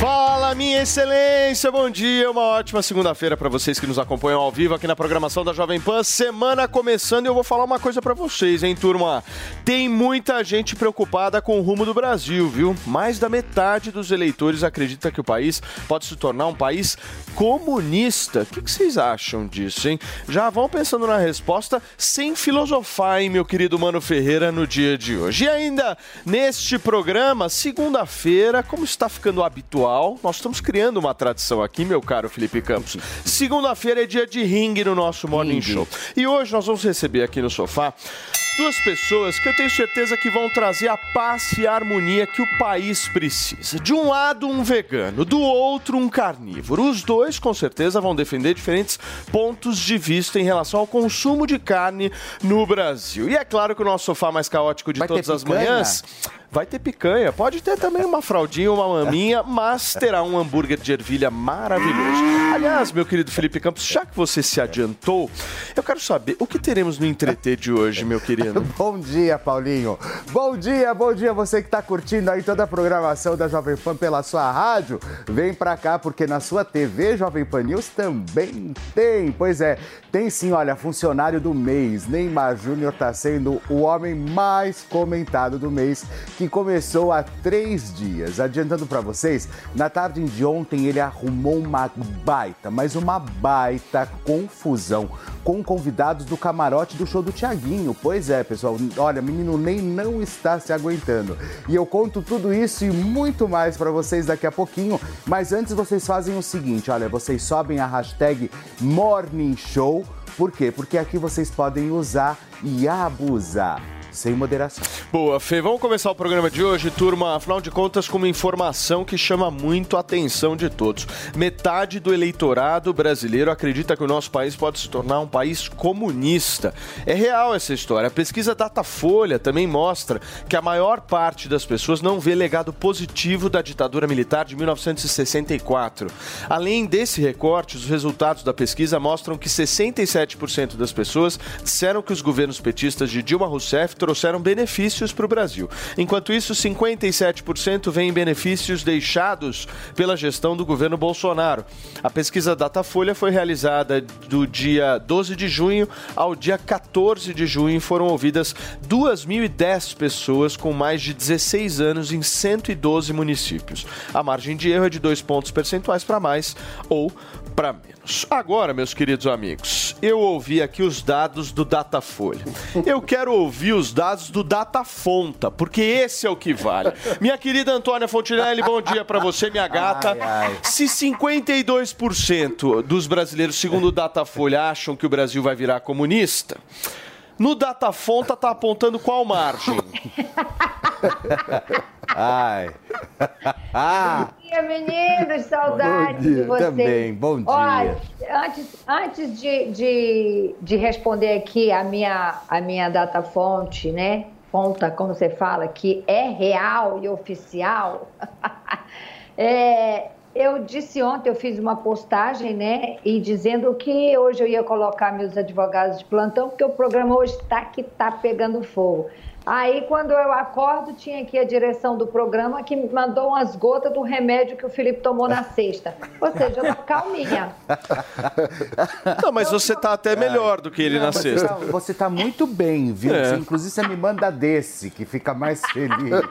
Fala, minha excelência, bom dia, uma ótima segunda-feira para vocês que nos acompanham ao vivo aqui na programação da Jovem Pan. Semana começando e eu vou falar uma coisa para vocês, hein, turma? Tem muita gente preocupada com o rumo do Brasil, viu? Mais da metade dos eleitores acredita que o país pode se tornar um país comunista. O que, vocês acham disso, hein? Já vão pensando na resposta sem filosofar, hein, meu querido Mano Ferreira, no dia de hoje. E ainda neste programa, segunda-feira, como está ficando habitual, nós estamos criando uma tradição aqui, meu caro Felipe Campos. Segunda-feira é dia de ringue no nosso Morning Show. E hoje nós vamos receber aqui no sofá duas pessoas que eu tenho certeza que vão trazer a paz e a harmonia que o país precisa. De um lado, um vegano, do outro, um carnívoro. Os dois, com certeza, vão defender diferentes pontos de vista em relação ao consumo de carne no Brasil. E é claro que o nosso sofá mais caótico de Vai todas as manhãs. Vai ter picanha, pode ter também uma fraldinha, uma maminha, mas terá um hambúrguer de ervilha maravilhoso. Aliás, meu querido Felipe Campos, já que você se adiantou, eu quero saber o que teremos no entreter de hoje, meu querido. Bom dia, Paulinho. Bom dia, bom dia você que está curtindo aí toda a programação da Jovem Pan pela sua rádio. Vem pra cá porque na sua TV Jovem Pan News também tem. Pois é, tem sim, olha, funcionário do mês. Neymar Júnior está sendo o homem mais comentado do mês, que começou há três dias. Adiantando para vocês, na tarde de ontem ele arrumou uma baita, mas uma baita confusão com convidados do camarote do show do Tiaguinho. Pois é, pessoal. Olha, menino Ney não está se aguentando. E eu conto tudo isso e muito mais para vocês daqui a pouquinho. Mas antes vocês fazem o seguinte, olha, vocês sobem a hashtag Morning Show. Por quê? Porque aqui vocês podem usar e abusar. Sem moderação. Boa, Fê, vamos começar o programa de hoje, turma. Afinal de contas, com uma informação que chama muito a atenção de todos. Metade do eleitorado brasileiro acredita que o nosso país pode se tornar um país comunista. É real essa história. A pesquisa Datafolha também mostra que a maior parte das pessoas não vê legado positivo da ditadura militar de 1964. Além desse recorte, os resultados da pesquisa mostram que 67% das pessoas disseram que os governos petistas de Dilma Rousseff trouxeram benefícios para o Brasil. Enquanto isso, 57% veem benefícios deixados pela gestão do governo Bolsonaro. A pesquisa Datafolha foi realizada do dia 12 de junho ao dia 14 de junho e foram ouvidas 2.010 pessoas com mais de 16 anos em 112 municípios. A margem de erro é de dois pontos percentuais para mais ou para menos. Agora, meus queridos amigos, eu ouvi aqui os dados do Datafolha. Eu quero ouvir os dados do Datafonta, porque esse é o que vale. Minha querida Antônia Fontinelli, bom dia para você, minha gata. Ai, ai. Se 52% dos brasileiros, segundo o Datafolha, acham que o Brasil vai virar comunista, no Datafonta tá apontando qual margem? Ai. Bom dia, meninos, saudades dia, de vocês. também, bom dia. Olha, antes, antes de, de, de responder aqui a minha, a minha data fonte, né? Fonta, como você fala, que é real e oficial. é, eu disse ontem, eu fiz uma postagem, né? E dizendo que hoje eu ia colocar meus advogados de plantão, porque o programa hoje está que tá pegando fogo. Aí, quando eu acordo, tinha aqui a direção do programa que me mandou umas gotas do remédio que o Felipe tomou na sexta. Ou seja, eu tô calminha. Não, mas você tá até melhor do que ele na você sexta. tá, você tá muito bem, viu? É. Você, inclusive, você me manda desse, que fica mais feliz.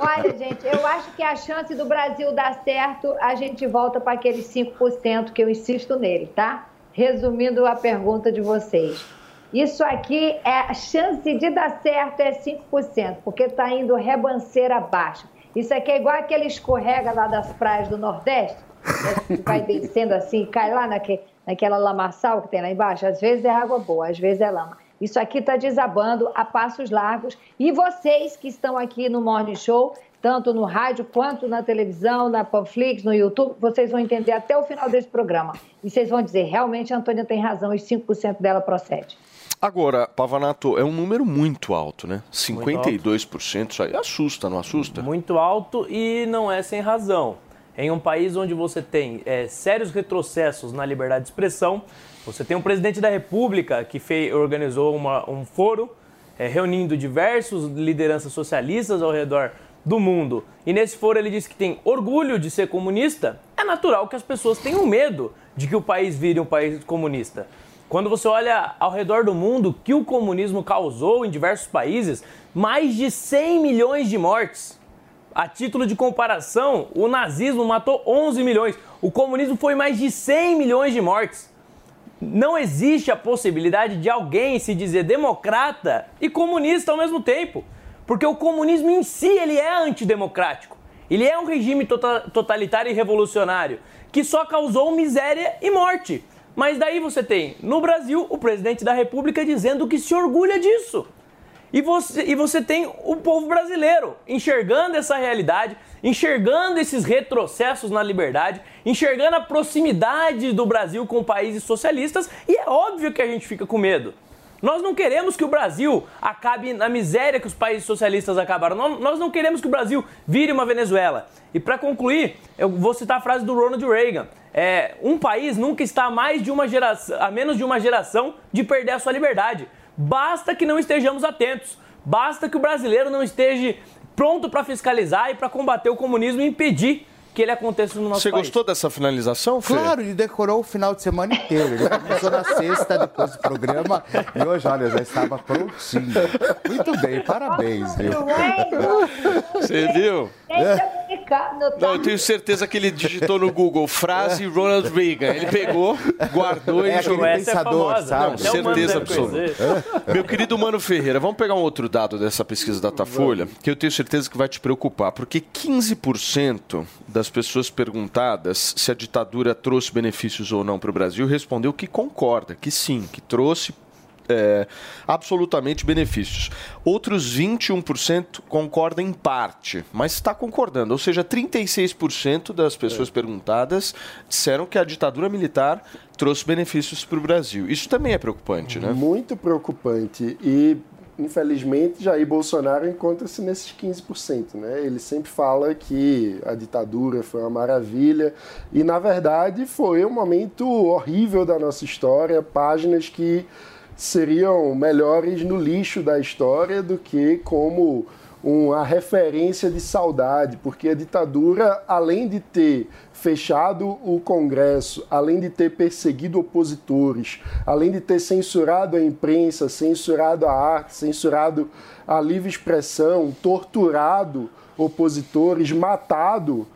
Olha, gente, eu acho que a chance do Brasil dar certo, a gente volta para aqueles 5% que eu insisto nele, tá? Resumindo a pergunta de vocês. Isso aqui, é a chance de dar certo é 5%, porque está indo rebanceira abaixo. Isso aqui é igual aquele escorrega lá das praias do Nordeste, né, que vai descendo assim, cai lá naque, naquela lamaçal que tem lá embaixo. Às vezes é água boa, às vezes é lama. Isso aqui está desabando a passos largos. E vocês que estão aqui no Morning Show tanto no rádio quanto na televisão, na Panflix, no YouTube. Vocês vão entender até o final desse programa. E vocês vão dizer, realmente a Antônia tem razão e 5% dela procede. Agora, Pavanato, é um número muito alto, né? 52%, isso aí assusta, não assusta? Muito alto e não é sem razão. Em um país onde você tem é, sérios retrocessos na liberdade de expressão, você tem um presidente da República que fez, organizou uma, um foro é, reunindo diversos lideranças socialistas ao redor do mundo. E nesse foro ele disse que tem orgulho de ser comunista. É natural que as pessoas tenham medo de que o país vire um país comunista. Quando você olha ao redor do mundo que o comunismo causou em diversos países, mais de 100 milhões de mortes. A título de comparação, o nazismo matou 11 milhões, o comunismo foi mais de 100 milhões de mortes. Não existe a possibilidade de alguém se dizer democrata e comunista ao mesmo tempo, porque o comunismo em si ele é antidemocrático. Ele é um regime tota-, totalitário e revolucionário que só causou miséria e morte. Mas daí você tem, no Brasil, o presidente da República dizendo que se orgulha disso. E você, e você tem o povo brasileiro enxergando essa realidade, enxergando esses retrocessos na liberdade, enxergando a proximidade do Brasil com países socialistas, e é óbvio que a gente fica com medo. Nós não queremos que o Brasil acabe na miséria que os países socialistas acabaram. Nós não queremos que o Brasil vire uma Venezuela. E para concluir, eu vou citar a frase do Ronald Reagan. É, um país nunca está a, mais de uma geração, a menos de uma geração de perder a sua liberdade. Basta que não estejamos atentos. Basta que o brasileiro não esteja pronto para fiscalizar e para combater o comunismo e impedir que ele aconteça no nosso Você país. gostou dessa finalização, Fê? Claro, ele decorou o final de semana inteiro. Ele começou na sexta, depois do programa, e hoje, olha, já estava prontinho. Muito bem, parabéns, viu? Você viu? Deixa eu brincar, não? Não, eu tenho certeza que ele digitou no Google frase Ronald Reagan. Ele pegou, guardou e É jogou. aquele Essa é pensador, famosa, sabe? não, Mano Certeza absoluta. Meu querido Mano Ferreira, vamos pegar um outro dado dessa pesquisa Datafolha, que eu tenho certeza que vai te preocupar, porque 15% das pessoas perguntadas se a ditadura trouxe benefícios ou não para o Brasil respondeu que concorda, que sim, que trouxe é, absolutamente benefícios. Outros 21% concordam em parte, mas está concordando. Ou seja, 36% das pessoas perguntadas disseram que a ditadura militar trouxe benefícios para o Brasil. Isso também é preocupante, né? Muito preocupante. E, infelizmente, Jair Bolsonaro encontra-se nesses 15%. Né? Ele sempre fala que a ditadura foi uma maravilha. E, na verdade, foi um momento horrível da nossa história. Páginas que seriam melhores no lixo da história do que como uma referência de saudade, porque a ditadura, além de ter fechado o Congresso, além de ter perseguido opositores, além de ter censurado a imprensa, censurado a arte, censurado a livre expressão, torturado opositores, matado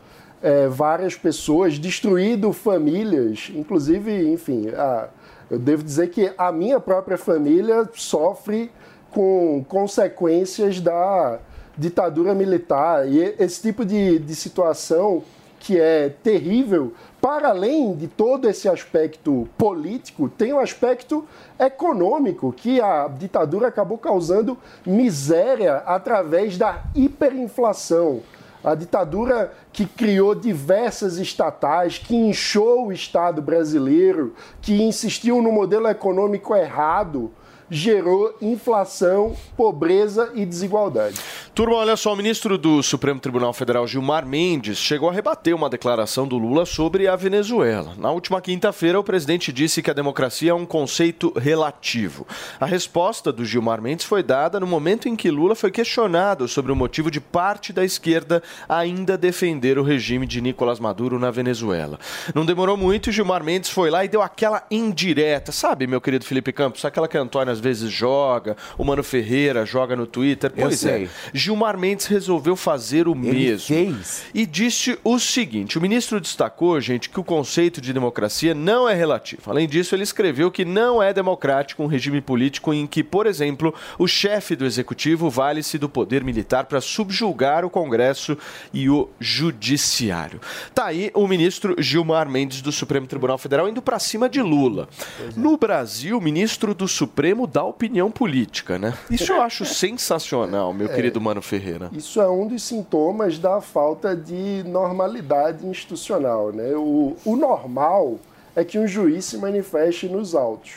eh, várias pessoas, destruído famílias, inclusive, enfim, a, eu devo dizer que a minha própria família sofre com consequências da ditadura militar. E esse tipo de, de situação que é terrível, para além de todo esse aspecto político, tem um aspecto econômico, que a ditadura acabou causando miséria através da hiperinflação. A ditadura que criou diversas estatais, que inchou o Estado brasileiro, que insistiu no modelo econômico errado, gerou inflação, pobreza e desigualdade. Turma, olha só, o ministro do Supremo Tribunal Federal, Gilmar Mendes, chegou a rebater uma declaração do Lula sobre a Venezuela. Na última quinta-feira, o presidente disse que a democracia é um conceito relativo. A resposta do Gilmar Mendes foi dada no momento em que Lula foi questionado sobre o motivo de parte da esquerda ainda defender o regime de Nicolás Maduro na Venezuela. Não demorou muito e Gilmar Mendes foi lá e deu aquela indireta, sabe, meu querido Felipe Campos? Aquela que a Antônia às vezes joga, o Mano Ferreira joga no Twitter. Pois é. Gilmar Mendes resolveu fazer o Ele mesmo. fez. E disse o seguinte: o ministro destacou, gente, que o conceito de democracia não é relativo. Além disso, ele escreveu que não é democrático um regime político em que, por exemplo, o chefe do executivo vale-se do poder militar para subjugar o Congresso e o Judiciário. Tá aí o ministro Gilmar Mendes do Supremo Tribunal Federal indo para cima de Lula. No Brasil, o ministro do Supremo mudar a opinião política, né? Isso eu acho sensacional, meu querido Mano Ferreira. Isso é um dos sintomas da falta de normalidade institucional. Né? O, o normal é que um juiz se manifeste nos autos.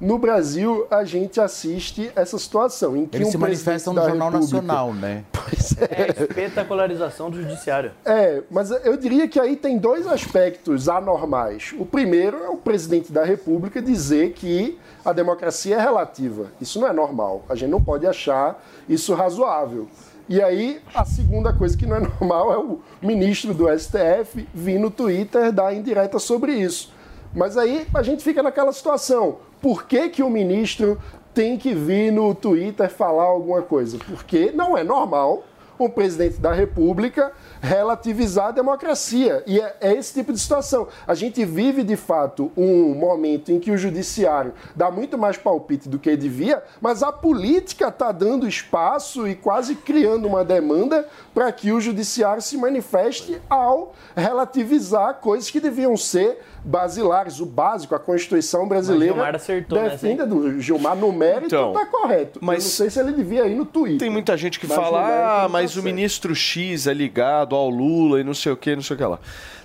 No Brasil, a gente assiste essa situação em que Eles um se manifestam no Jornal República- Nacional, né? Pois é. É a espetacularização do judiciário. É, mas eu diria que aí tem dois aspectos anormais. O primeiro é o presidente da República dizer que a democracia é relativa. Isso não é normal. A gente não pode achar isso razoável. E aí, a segunda coisa que não é normal é o ministro do STF vir no Twitter dar indireta sobre isso. Mas aí a gente fica naquela situação. Por que, que o ministro tem que vir no Twitter falar alguma coisa? Porque não é normal um presidente da República relativizar a democracia. E é, é esse tipo de situação. A gente vive, de fato, um momento em que o judiciário dá muito mais palpite do que devia, mas a política está dando espaço e quase criando uma demanda para que o judiciário se manifeste ao relativizar coisas que deviam ser basilares, o básico, a Constituição brasileira. Gilmar acertou nessa, defende do Gilmar no mérito Então, está correto. mas- Eu não sei se ele devia ir no Twitter. Tem muita gente que Mas fala, ah, não mas tá o certo." ministro X é ligado ao Lula e não sei o que, não sei o que lá.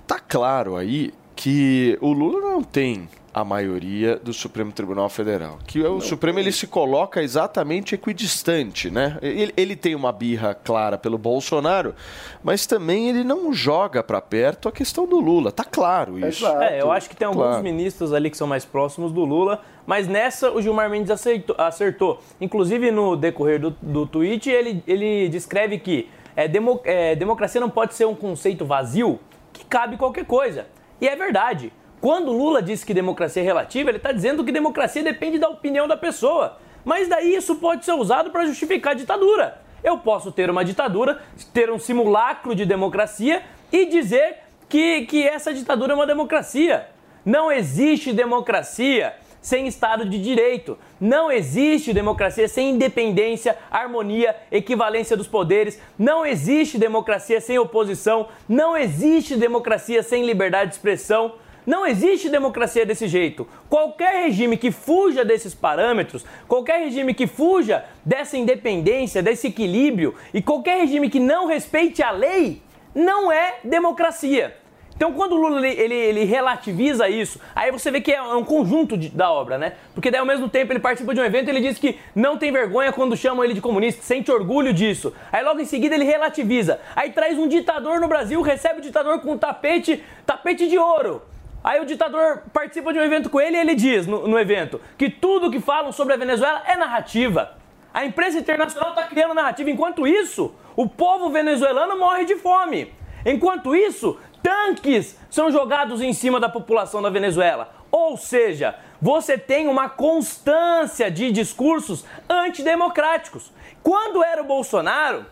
Tá claro aí que o Lula não tem a maioria do Supremo Tribunal Federal. Que o Supremo ele se coloca exatamente equidistante, né? Ele, ele tem uma birra clara pelo Bolsonaro, mas também ele não joga para perto a questão do Lula. Tá claro isso. É, eu acho que tem alguns Claro. ministros ali que são mais próximos do Lula, mas nessa o Gilmar Mendes aceitou- acertou. Inclusive no decorrer do, do tweet, ele, ele descreve que é, demo- é, democracia não pode ser um conceito vazio que cabe qualquer coisa. E é verdade. Quando Lula diz que democracia é relativa, ele está dizendo que democracia depende da opinião da pessoa. Mas daí isso pode ser usado para justificar a ditadura. Eu posso ter uma ditadura, ter um simulacro de democracia e dizer que, que essa ditadura é uma democracia. Não existe democracia sem Estado de Direito. Não existe democracia sem independência, harmonia, equivalência dos poderes. Não existe democracia sem oposição. Não existe democracia sem liberdade de expressão. Não existe democracia desse jeito. Qualquer regime que fuja desses parâmetros, qualquer regime que fuja dessa independência, desse equilíbrio, e qualquer regime que não respeite a lei, não é democracia. Então, quando o Lula ele, ele, relativiza isso, aí você vê que é um conjunto de- da obra, né? Porque daí, ao mesmo tempo, ele participa de um evento e ele diz que não tem vergonha quando chamam ele de comunista, sente orgulho disso. Aí, logo em seguida, ele relativiza. Aí, traz um ditador no Brasil, recebe o ditador com um tapete, tapete de ouro. Aí, o ditador participa de um evento com ele e ele diz no, no evento que tudo que falam sobre a Venezuela é narrativa. A imprensa internacional está criando narrativa. Enquanto isso, o povo venezuelano morre de fome. Enquanto isso, tanques são jogados em cima da população da Venezuela. Ou seja, você tem uma constância de discursos antidemocráticos. Quando era o Bolsonaro,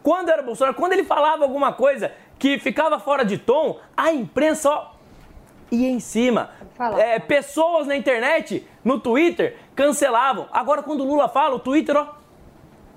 quando era o Bolsonaro, quando ele falava alguma coisa que ficava fora de tom, a imprensa ó, ia em cima. É, pessoas na internet, no Twitter, cancelavam. Agora, quando o Lula fala, o Twitter, ó,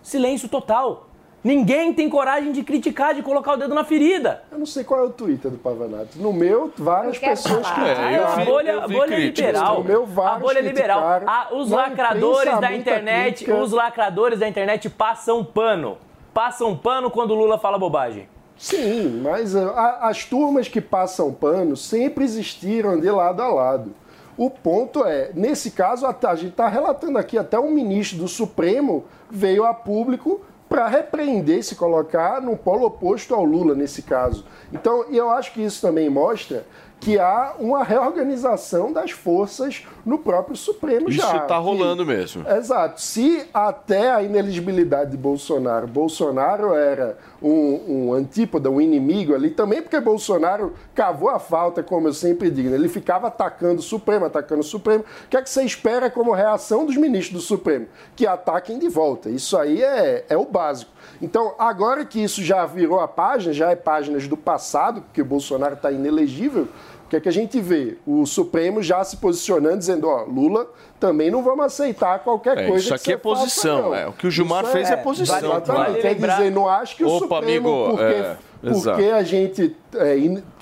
silêncio total. Ninguém tem coragem de criticar, de colocar o dedo na ferida. Eu não sei qual é o Twitter do Pavanato. No meu, várias pessoas criticaram. É, eu a vi- bolha, eu a vi bolha críticas liberal. No meu, A bolha liberal. criticaram. Ah, os Na lacradores da internet, crítica. os lacradores da internet passam pano. Passam pano quando o Lula fala bobagem. Sim, mas uh, a- as turmas que passam pano sempre existiram de lado a lado. O ponto é, nesse caso, a, a gente está relatando aqui, até um ministro do Supremo veio a público para repreender, se colocar no polo oposto ao Lula nesse caso. Então, e eu acho que isso também mostra que há uma reorganização das forças no próprio Supremo Isso já. tá que- rolando mesmo. Exato. Se até a ineligibilidade de Bolsonaro, Bolsonaro era um, um antípoda, um inimigo ali, também porque Bolsonaro cavou a falta, como eu sempre digo, né? ele ficava atacando o Supremo, atacando o Supremo. O que é que você espera como reação dos ministros do Supremo? Que ataquem de volta. Isso aí é, é o básico. Então, agora que isso já virou a página, já é páginas do passado, porque o Bolsonaro está inelegível, o que é que a gente vê? O Supremo já se posicionando, dizendo, ó, Lula, também não vamos aceitar qualquer É, coisa isso que aqui é posição, faça, é. O que o Gilmar fez é posição, Exatamente. Vale Quer lembrar- dizer, não acho que o Opa, Supremo, amigo, porque, é, porque a gente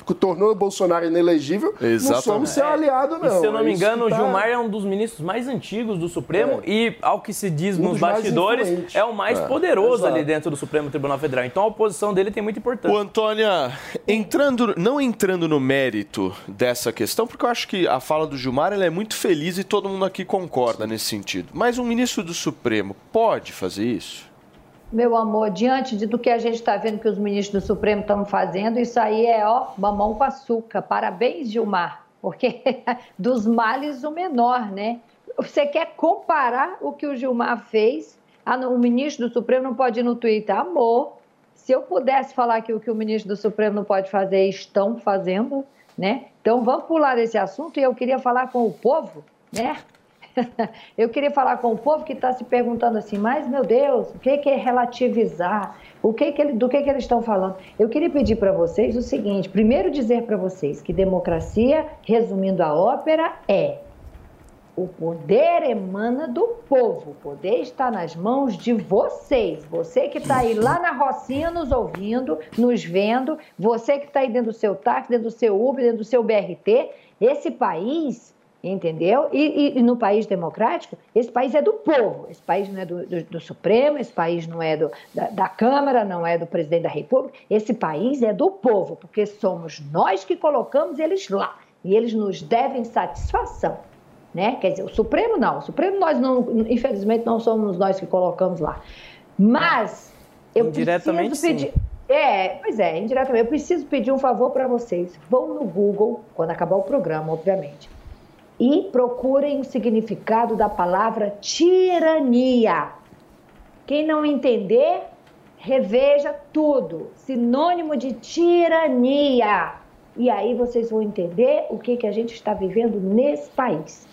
é, in- tornou o Bolsonaro inelegível, não Exatamente. somos seu aliado, não. E, se eu não É me engano, o que tá- Gilmar é um dos ministros mais antigos do Supremo e, ao que se diz Um nos bastidores, é o mais poderoso exato. ali dentro do Supremo Tribunal Federal. Então a oposição dele tem muita importância. Ô, Antônia, entrando, não entrando no mérito dessa questão, porque eu acho que a fala do Gilmar ela é muito feliz e todo mundo aqui concorda nesse sentido. Mas um ministro do Supremo pode fazer isso? Meu amor, diante de do que a gente está vendo que os ministros do Supremo estão fazendo, isso aí é, ó, mamão com açúcar. Parabéns, Gilmar, porque dos males o menor, né? Você quer comparar o que o Gilmar fez? Ah, o ministro do Supremo não pode ir no Twitter. Amor, se eu pudesse falar que o que o ministro do Supremo não pode fazer, estão fazendo, né? Então vamos pular esse assunto e eu queria falar com o povo, né? Eu queria falar com o povo que está se perguntando assim, mas meu Deus, o que que é relativizar? O que que ele- do que, que eles estão falando? Eu queria pedir para vocês o seguinte: primeiro, dizer para vocês que democracia, resumindo a ópera, é o poder emana do povo. O poder está nas mãos de vocês. Você que está aí lá na Rocinha nos ouvindo, nos vendo, você que está aí dentro do seu táxi, dentro do seu Uber, dentro do seu BRT. Esse país, entendeu? E, e- e no país democrático, esse país é do povo. Esse país não é do, do- do Supremo, esse país não é do, da, da Câmara, não é do presidente da República. Esse país é do povo, porque somos nós que colocamos eles lá. E eles nos devem satisfação né? Quer dizer, o Supremo não, o Supremo nós não, infelizmente não somos nós que colocamos lá. Mas eu preciso pedir, é, pois é, indiretamente, eu preciso pedir um favor para vocês. Vão no Google quando acabar o programa, obviamente, e procurem o significado da palavra tirania. Quem não entender, reveja tudo. Sinônimo de tirania. E aí vocês vão entender o que, que a gente está vivendo nesse país.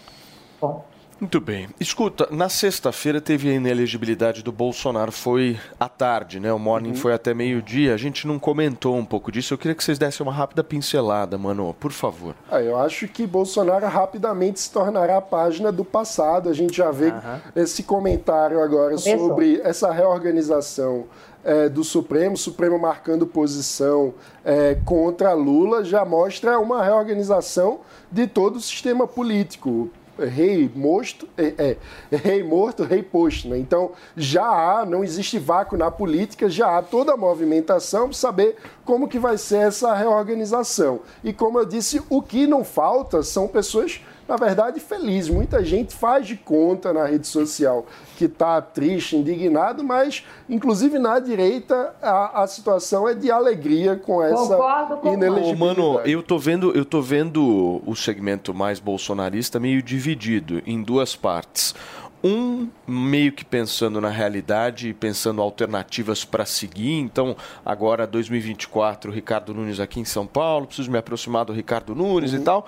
Muito bem. Escuta, na sexta-feira teve a inelegibilidade do Bolsonaro, foi à tarde, né? O morning foi até meio-dia. A gente não comentou um pouco disso. Eu queria que vocês dessem uma rápida pincelada, mano, por favor. Ah, eu acho que Bolsonaro rapidamente se tornará a página do passado. A gente já vê esse comentário agora Começou. sobre essa reorganização eh, do Supremo, Supremo marcando posição eh, contra Lula, já mostra uma reorganização de todo o sistema político. Rei morto, é, é, rei morto, rei posto. Né? Então já há, não existe vácuo na política, já há toda a movimentação para saber como que vai ser essa reorganização. E como eu disse, o que não falta são pessoas, na verdade, felizes. Muita gente faz de conta na rede social que está triste, indignado, mas inclusive na direita a, a situação é de alegria com essa Concordo com inelegibilidade. mano, eu tô vendo, eu tô vendo o segmento mais bolsonarista meio dividido em duas partes. Um meio que pensando na realidade e pensando alternativas para seguir. Então, agora 2024, Ricardo Nunes aqui em São Paulo, preciso me aproximar do Ricardo Nunes e tal.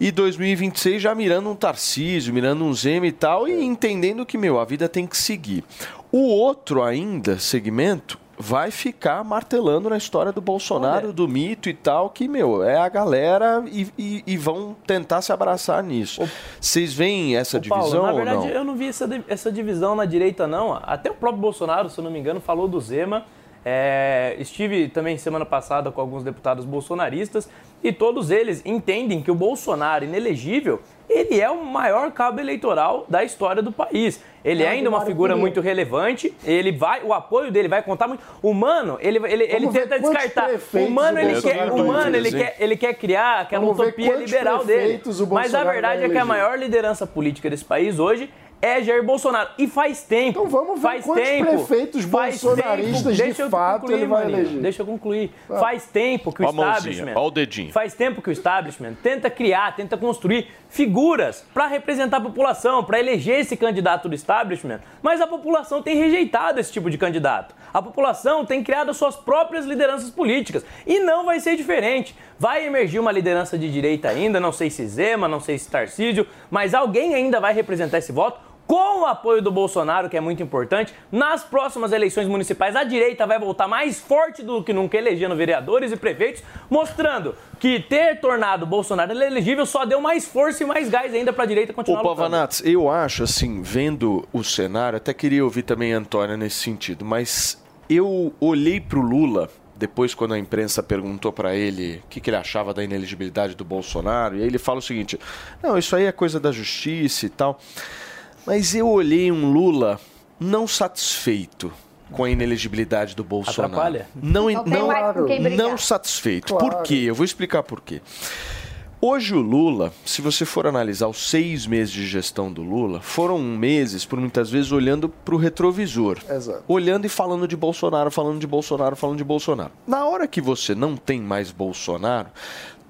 E 2026 já mirando um Tarcísio, mirando um Zema e tal, e entendendo que, meu, a vida tem que seguir. O outro ainda, segmento, vai ficar martelando na história do Bolsonaro, do mito e tal, que, meu, é a galera e, e- e vão tentar se abraçar nisso. Vocês veem essa Ô, Paulo, divisão na ou verdade, não? eu não vi essa, essa divisão na direita, não. Até o próprio Bolsonaro, se eu não me engano, falou do Zema. É, estive também semana passada com alguns deputados bolsonaristas e todos eles entendem que o Bolsonaro, inelegível, ele é o maior cabo eleitoral da história do país. Ele é ainda uma figura muito relevante, ele vai, o apoio dele vai contar muito. O Mano, ele, ele, ele tenta descartar. O Mano, ele quer, o Mano, ele quer, ele quer criar aquela Vamos utopia liberal dele. Mas a verdade é que a maior liderança política desse país hoje é Jair Bolsonaro. E faz tempo. Então vamos ver faz quantos tempo, prefeitos faz bolsonaristas tempo, de deixa eu fato concluir, ele vai maninho, eleger. Deixa eu concluir. Faz tempo que o a establishment. ó o dedinho. Faz tempo que o establishment tenta criar, tenta construir figuras para representar a população, para eleger esse candidato do establishment, mas a população tem rejeitado esse tipo de candidato. A população tem criado as suas próprias lideranças políticas e não vai ser diferente. Vai emergir uma liderança de direita ainda, não sei se Zema, não sei se Tarcísio, mas alguém ainda vai representar esse voto com o apoio do Bolsonaro, que é muito importante, nas próximas eleições municipais, a direita vai voltar mais forte do que nunca, elegendo vereadores e prefeitos, mostrando que ter tornado Bolsonaro elegível só deu mais força e mais gás ainda para a direita continuar Ô, lutando. Pavanatos, eu acho, assim, vendo o cenário, até queria ouvir também a Antônia nesse sentido, mas eu olhei pro Lula depois quando a imprensa perguntou para ele o que, que ele achava da inelegibilidade do Bolsonaro, e aí ele fala o seguinte: não, isso aí é coisa da justiça e tal. Mas eu olhei um Lula não satisfeito com a inelegibilidade do Bolsonaro. Atrapalha? Não, Não não, não satisfeito. Claro. Por quê? Eu vou explicar por quê. Hoje o Lula, se você for analisar os seis meses de gestão do Lula, foram meses, por muitas vezes, olhando para o retrovisor. Exato. Olhando e falando de Bolsonaro, falando de Bolsonaro, falando de Bolsonaro. Na hora que você não tem mais Bolsonaro,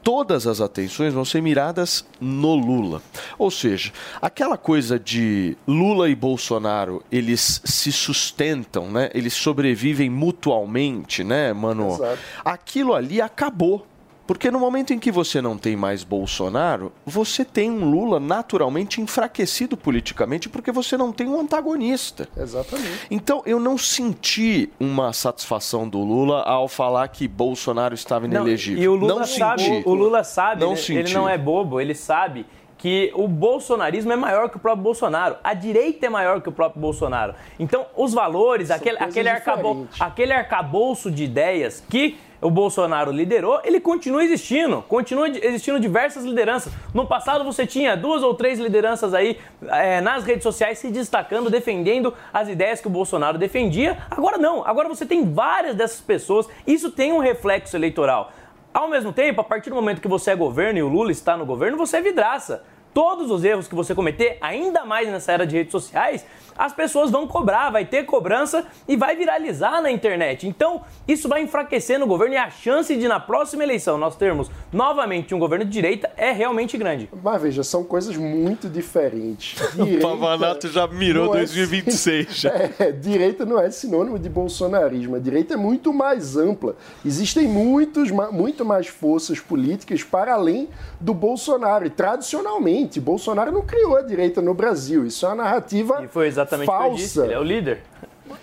todas as atenções vão ser miradas no Lula. Ou seja, aquela coisa de Lula e Bolsonaro, eles se sustentam, né? Eles sobrevivem mutualmente, né, mano? Exato. Aquilo ali acabou. Porque no momento em que você não tem mais Bolsonaro, você tem um Lula naturalmente enfraquecido politicamente porque você não tem um antagonista. Exatamente. Então eu não senti uma satisfação do Lula ao falar que Bolsonaro estava Não, inelegível. e o Lula não sabe, senti. o Lula sabe, Não né? senti. ele não é bobo, ele sabe que o bolsonarismo é maior que o próprio Bolsonaro. A direita é maior que o próprio Bolsonaro. Então, os valores, aquele, aquele, arcabou, aquele arcabouço de ideias que o Bolsonaro liderou, ele continua existindo. Continua existindo diversas lideranças. No passado você tinha duas ou três lideranças aí eh, nas redes sociais se destacando, defendendo as ideias que o Bolsonaro defendia. Agora não. Agora você tem várias dessas pessoas. Isso tem um reflexo eleitoral. Ao mesmo tempo, a partir do momento que você é governo e o Lula está no governo, você é vidraça. Todos os erros que você cometer, ainda mais nessa era de redes sociais, as pessoas vão cobrar, vai ter cobrança e vai viralizar na internet. Então, isso vai enfraquecendo o governo e a chance de, na próxima eleição, nós termos novamente um governo de direita é realmente grande. Mas veja, são coisas muito diferentes. O Direita Pavanato já mirou não é- 2026 já. É, direita não é sinônimo de bolsonarismo. A direita é muito mais ampla. Existem muitos, ma- muito mais forças políticas para além do Bolsonaro. E tradicionalmente, Bolsonaro não criou a direita no Brasil. Isso é uma narrativa E foi exatamente disse, falsa. ele é o líder.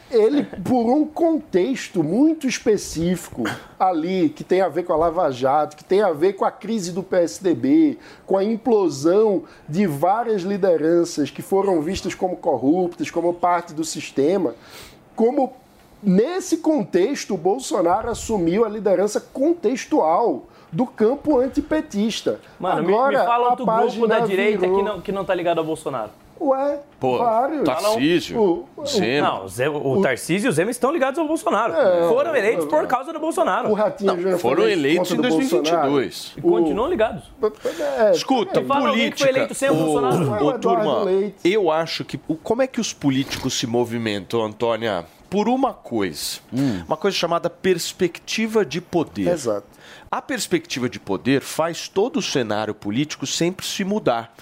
Ele, por um contexto muito específico ali, que tem a ver com a Lava Jato, que tem a ver com a crise do PSDB, com a implosão de várias lideranças que foram vistas como corruptas, como parte do sistema, como nesse contexto o Bolsonaro assumiu a liderança contextual do campo antipetista. Mano, me- Agora, me, fala a outro grupo da direita virou- que, não, que não tá ligado ao Bolsonaro. Ué, Pô, vários. Tarcísio, O- o- Zema. Não, o, Zé, o Tarcísio e o Zema estão ligados ao Bolsonaro. Foram eleitos por causa do Bolsonaro. O Ratinho Não, foram eleitos em do Bolsonaro. 2022. E continuam ligados. É, Escuta, fala alguém que política. foi eleito sem o Bolsonaro. O Ô, turma, Leite. eu acho que. o- Como é que os políticos se movimentam, Antônia? Por uma coisa. Uma coisa chamada perspectiva de poder. Exato. A perspectiva de poder faz todo o cenário político sempre se mudar.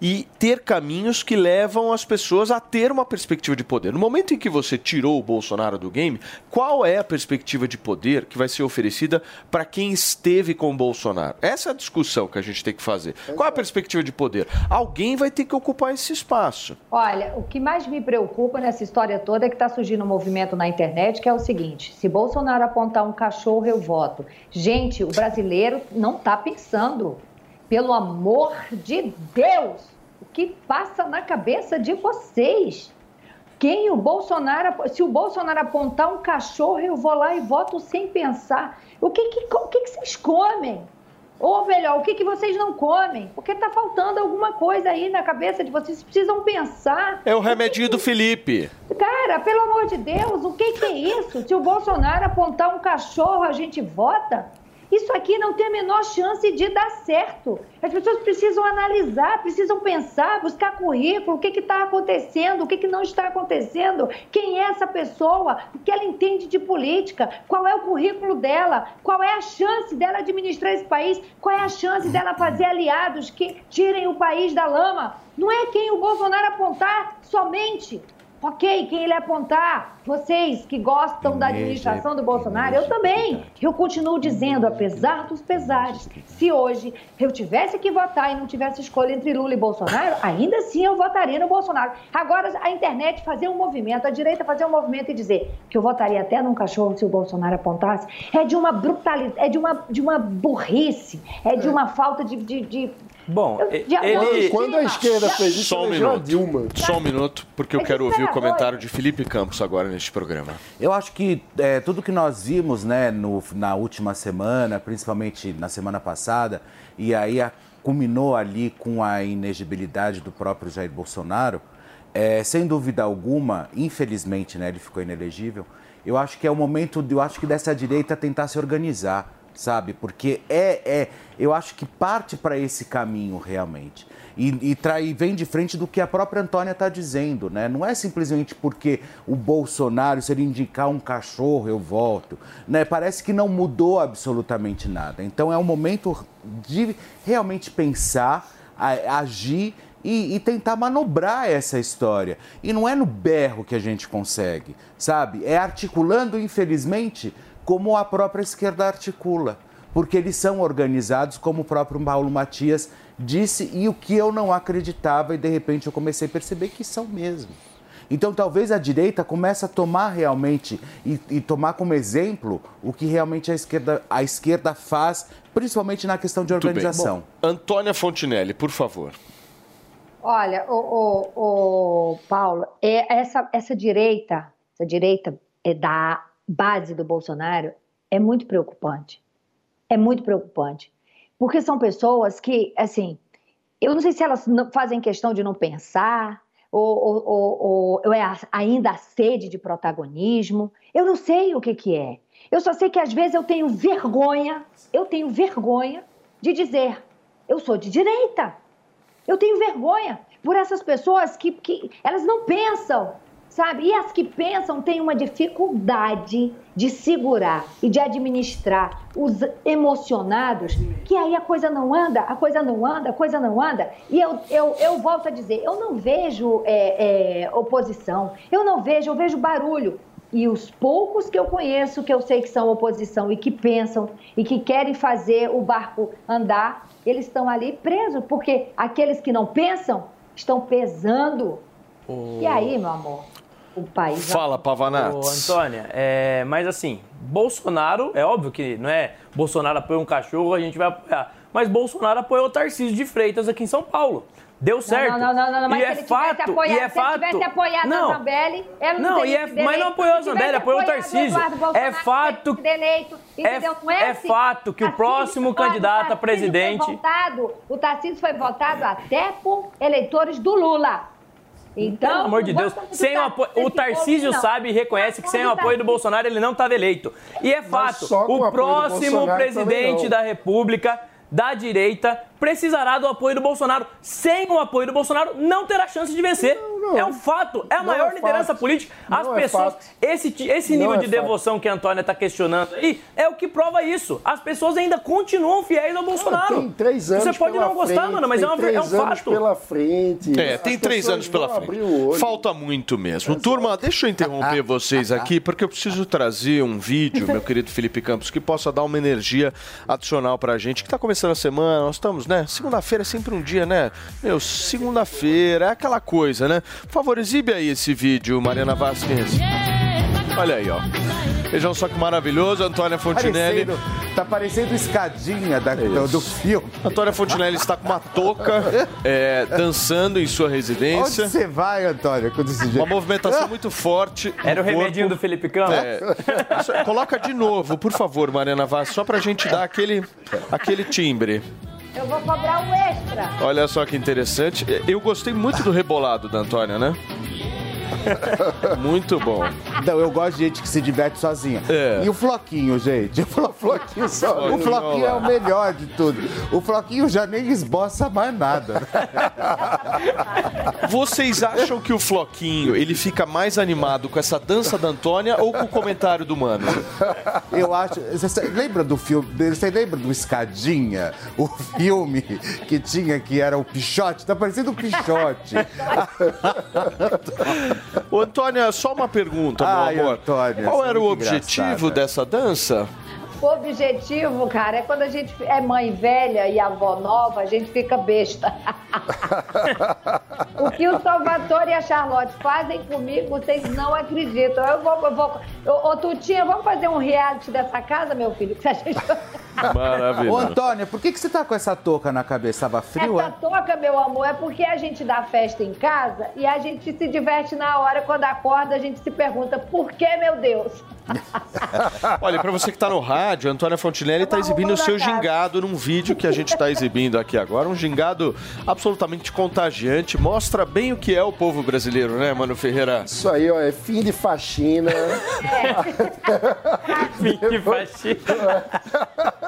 E ter caminhos que levam as pessoas a ter uma perspectiva de poder. No momento em que você tirou o Bolsonaro do game, qual é a perspectiva de poder que vai ser oferecida para quem esteve com o Bolsonaro? Essa é a discussão que a gente tem que fazer. Qual é a perspectiva de poder? Alguém vai ter que ocupar esse espaço. Olha, o que mais me preocupa nessa história toda é que está surgindo um movimento na internet que é o seguinte: se Bolsonaro apontar um cachorro, eu voto. Gente, o brasileiro não está pensando. Pelo amor de Deus, o que passa na cabeça de vocês? Quem o Bolsonaro, se o Bolsonaro apontar um cachorro, eu vou lá e voto sem pensar. O que, que, o que, que vocês comem? Ou melhor, o que, que vocês não comem? Porque está faltando alguma coisa aí na cabeça de vocês. Vocês precisam pensar. É o remedinho do Felipe. Cara, pelo amor de Deus, o que, que é isso? Se o Bolsonaro apontar um cachorro, a gente vota? Isso aqui não tem a menor chance de dar certo. As pessoas precisam analisar, precisam pensar, buscar currículo, o que está acontecendo, o que, que não está acontecendo, quem é essa pessoa, o que ela entende de política, qual é o currículo dela, qual é a chance dela administrar esse país, qual é a chance dela fazer aliados que tirem o país da lama. Não é quem o Bolsonaro apontar somente. Ok, quem ele apontar, vocês que gostam da administração do Bolsonaro, eu também. Eu continuo dizendo, apesar dos pesares, se hoje eu tivesse que votar e não tivesse escolha entre Lula e Bolsonaro, ainda assim eu votaria no Bolsonaro. Agora, a internet fazer um movimento, a direita fazer um movimento e dizer que eu votaria até num cachorro se o Bolsonaro apontasse, é de uma brutalidade, é de uma, de uma burrice, é de uma falta de- de- de Bom, Eu- já- ele. Quando a esquerda fez isso, Só um minuto. Dilma. Só um minuto, porque eu quero ouvir o comentário de Felipe Campos agora neste programa. Eu acho que é, tudo que nós vimos né, no- na última semana, principalmente na semana passada, e aí a- culminou ali com a inegibilidade do próprio Jair Bolsonaro, é, sem dúvida alguma, infelizmente né, ele ficou inelegível, eu acho que é o momento, eu acho que dessa direita tentar se organizar, sabe? Porque é, é eu acho que parte para esse caminho realmente. E, e, tra- e vem de frente do que a própria Antônia está dizendo, né? Não é simplesmente porque o Bolsonaro, se ele indicar um cachorro, eu volto. Né? Parece que não mudou absolutamente nada. Então é um momento de realmente pensar, agir e, e tentar manobrar essa história. E não é no berro que a gente consegue, sabe? É articulando, infelizmente, como a própria esquerda articula porque eles são organizados, como o próprio Paulo Matias disse, e o que eu não acreditava, e de repente eu comecei a perceber que são mesmo. Então talvez a direita comece a tomar realmente e, e tomar como exemplo o que realmente a esquerda, a esquerda faz, principalmente na questão de organização. Bom, Antônia Fontinelli, por favor. Olha, o, o, o Paulo, é essa, essa direita, essa direita é da base do Bolsonaro é muito preocupante. É muito preocupante. Porque são pessoas que, assim, eu não sei se elas fazem questão de não pensar, ou, ou, ou, ou é ainda a sede de protagonismo. Eu não sei o que, que é. Eu só sei que às vezes eu tenho vergonha, eu tenho vergonha de dizer, eu sou de direita. Eu tenho vergonha por essas pessoas que, que elas não pensam, sabe? E as que pensam têm uma dificuldade de segurar e de administrar os emocionados, que aí a coisa não anda, a coisa não anda, a coisa não anda. E eu, eu, eu volto a dizer, eu não vejo é, é, oposição, eu não vejo, eu vejo barulho. E os poucos que eu conheço, que eu sei que são oposição e que pensam e que querem fazer o barco andar, eles estão ali presos, porque aqueles que não pensam estão pesando. E aí, meu amor, o país. Fala, Ô, Pavanatos. Antônia, é, mas assim, Bolsonaro, é óbvio que não é Bolsonaro apoia um cachorro, a gente vai apoiar. Mas Bolsonaro apoiou o Tarcísio de Freitas aqui em São Paulo. Deu certo. Não, não, não, não, não, mas e se é ele fato, tivesse apoiado, e é se ele fato. tivesse apoiado não. a Zambelli, ela não, Não, teria e é- sido mas não apoiou a Zambelli, apoiou o Tarcísio. É fato- eleito, entendeu? Não é assim. fato que o próximo candidato a o presidente- votado, o Tarcísio foi votado até por eleitores do Lula. Então, Pelo amor de Deus, sem o apoio, esse o Tarcísio povo, sabe e reconhece que sem o apoio do Tarcísio. Bolsonaro ele não estava eleito. E é fato, o do próximo presidente da República da direita precisará do apoio do Bolsonaro. Sem o apoio do Bolsonaro, não terá chance de vencer. não. É um fato, é a Não maior é liderança fato. política. As Não é pessoas, fato. esse, esse Não nível é de fato. devoção que a Antônia está questionando aí, é o que prova isso. As pessoas ainda continuam fiéis ao Bolsonaro. Tem três anos Você pode pela não gostar, frente, mano, mas é, uma, é um três anos fato. pela frente. É, As tem três anos pela frente. Falta muito mesmo. Turma, deixa eu interromper vocês aqui, porque eu preciso trazer um vídeo, meu querido Felipe Campos, que possa dar uma energia adicional pra gente, que tá começando a semana, nós estamos, né? Segunda-feira é sempre um dia, né? Meu, segunda-feira é aquela coisa, né? Por favor, exibe aí esse vídeo, Mariana Vasquez. Olha aí, ó. Vejam só que maravilhoso, Antônia Fontinelli. Parecendo, tá parecendo escadinha da- do, do filme. Antônia Fontinelli está com uma touca, é, dançando em sua Onde residência. você vai, Antônio, com esse Uma jeito? movimentação muito forte. Era o corpo. remedinho do Felipe Campos? É, coloca de novo, por favor, Mariana Vaz, só pra gente dar aquele, aquele timbre. Eu vou cobrar um extra. Olha só que interessante. Eu gostei muito do rebolado da Antônia, né? Muito bom. Não, eu gosto de gente que se diverte sozinha. É. E o Floquinho, gente? O Floquinho, só. o Floquinho é o melhor de tudo. O Floquinho já nem esboça mais nada. Vocês acham que o Floquinho ele fica mais animado com essa dança da Antônia ou com o comentário do Mano? Eu acho. Você lembra do filme? Você lembra do Escadinha? O filme que tinha que era o Pichote? Tá parecendo o Pichote. Ô, Antônia, só uma pergunta, meu Ai, amor. Antônia, Qual é era o objetivo engraçada. dessa dança? O objetivo, cara, é quando a gente é mãe velha e avó nova, a gente fica besta. o que o Salvatore e a Charlotte fazem comigo, vocês não acreditam. Eu vou, eu vou. Ô, ô, Tutinha, vamos fazer um reality dessa casa, meu filho? Que a gente... Ô, Maravilhoso. Antônia, por que, que você tá com essa touca na cabeça? Tava frio, Essa é? toca, meu amor, é porque a gente dá festa em casa e a gente se diverte na hora. Quando acorda, a gente se pergunta, por que, meu Deus? Olha, pra você que tá no rádio, a Antônia Fontinelli tá exibindo o seu gingado num vídeo que a gente tá exibindo aqui agora. Um gingado absolutamente contagiante. Mostra bem o que é o povo brasileiro, né, Mano Ferreira? Isso aí, ó, é fim de faxina. Que faxina.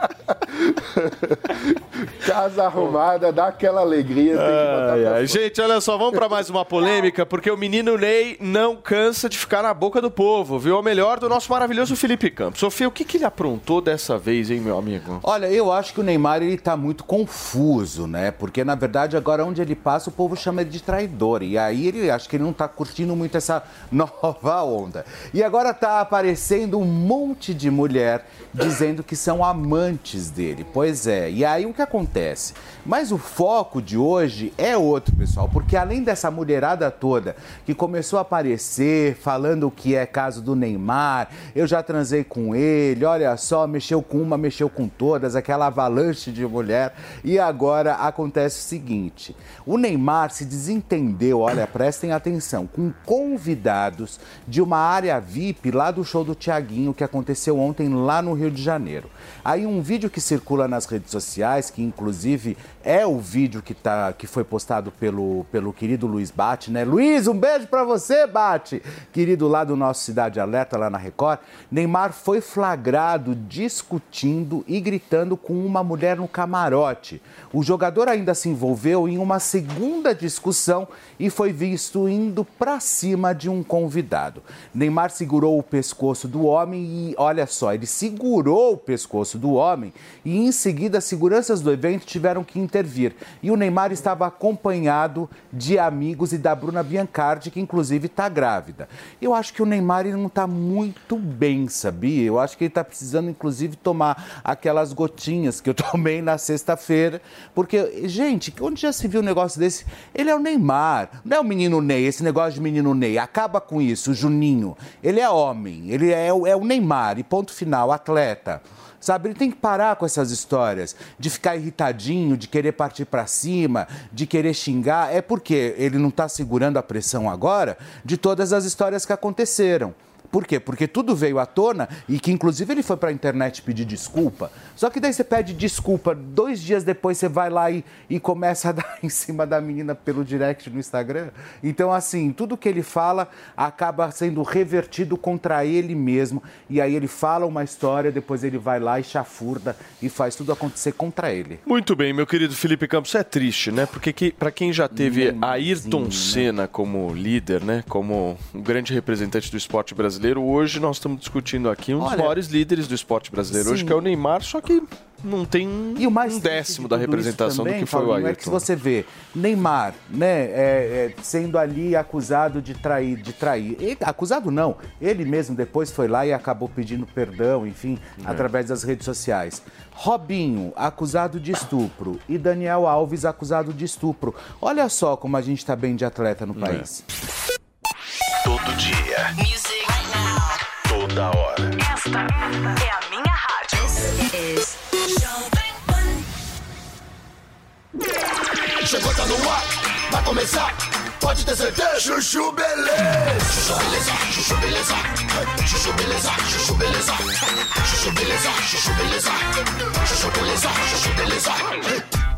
Casa arrumada, dá aquela alegria. Tem que botar Ai, ai. Gente, olha só, vamos pra mais uma polêmica, porque o menino Ney não cansa de ficar na boca do povo, viu? O melhor do nosso maravilhoso Felipe Campos. Sofia, o que, que ele aprontou dessa vez, hein, meu amigo? Olha, eu acho que o Neymar ele tá muito confuso, né? Porque na verdade agora onde ele passa o povo chama ele de traidor e aí ele acho que ele não tá curtindo muito essa nova onda. E agora tá aparecendo um monte de mulher dizendo que são amantes dele. Pois é. E aí o que acontece? Mas o foco de hoje é outro, pessoal, porque além dessa mulherada toda que começou a aparecer falando que é caso do Neymar, eu já transei com ele, olha só, mexeu com uma, mexeu com todas, aquela avalanche de mulher. E agora acontece o seguinte: o Neymar se desentendeu, olha, prestem atenção, com convidados de uma área VIP lá do show do Tiaguinho que aconteceu ontem lá no Rio de Janeiro. Aí um vídeo que circula nas redes sociais, que inclusive é o vídeo que, tá, que foi postado pelo, pelo querido Luiz Bate, né? Luiz, um beijo pra você, Bate! Querido lá do nosso Cidade Alerta, lá na Record. Neymar foi flagrado discutindo e gritando com uma mulher no camarote. O jogador ainda se envolveu em uma segunda discussão e foi visto indo pra cima de um convidado. Neymar segurou o pescoço do homem e, olha só, ele segurou o pescoço do homem e em seguida seguranças do evento tiveram que intervir. E o Neymar estava acompanhado de amigos e da Bruna Biancardi, que inclusive está grávida. Eu acho que o Neymar não está muito bem, sabia? Eu acho que ele está precisando inclusive tomar aquelas gotinhas que eu tomei na sexta-feira, porque, gente, onde já se viu um negócio desse? Ele é o Neymar, não é o menino Ney, esse negócio de menino Ney. Acaba com isso, o Juninho. Ele é homem, ele é, é o Neymar, e ponto final, atleta. Sabe, ele tem que parar com essas histórias de ficar irritadinho, de querer partir pra cima, de querer xingar. É porque ele não tá segurando a pressão agora de todas as histórias que aconteceram. Por quê? Porque tudo veio à tona e que, inclusive, ele foi pra internet pedir desculpa. Só que daí você pede desculpa, dois dias depois você vai lá e, e começa a dar em cima da menina pelo direct no Instagram. Então, assim, tudo que ele fala acaba sendo revertido contra ele mesmo. E aí ele fala uma história, depois ele vai lá e chafurda e faz tudo acontecer contra ele. Muito bem, meu querido Felipe Campos, é triste, né? Porque que, para quem já teve Ayrton né? Senna como líder, né? Como um grande representante do esporte brasileiro, hoje nós estamos discutindo aqui um dos Olha, maiores líderes do esporte brasileiro, hoje sim. que é o Neymar, só que não tem E o mais um décimo da representação também, do que foi o Paulinho, Ayrton. É que se você vê Neymar, né, é, é, sendo ali acusado de trair, de trair. Ele- acusado não, ele mesmo depois foi lá e acabou pedindo perdão, enfim, É. através das redes sociais. Robinho, acusado de estupro. E Daniel Alves, acusado de estupro. Olha só como a gente tá bem de atleta É. no país. Todo dia da hora. Esta é a minha rádio. Chegou, tá no ar, vai começar. Pode ter certeza. Chuchu beleza. Chuchu beleza, chuchu beleza. Chuchu beleza, chuchu beleza. Chuchu beleza, chuchu beleza. Chuchu beleza, chuchu beleza.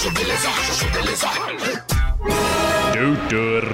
Chuchu beleza. Chuchu beleza. Doutor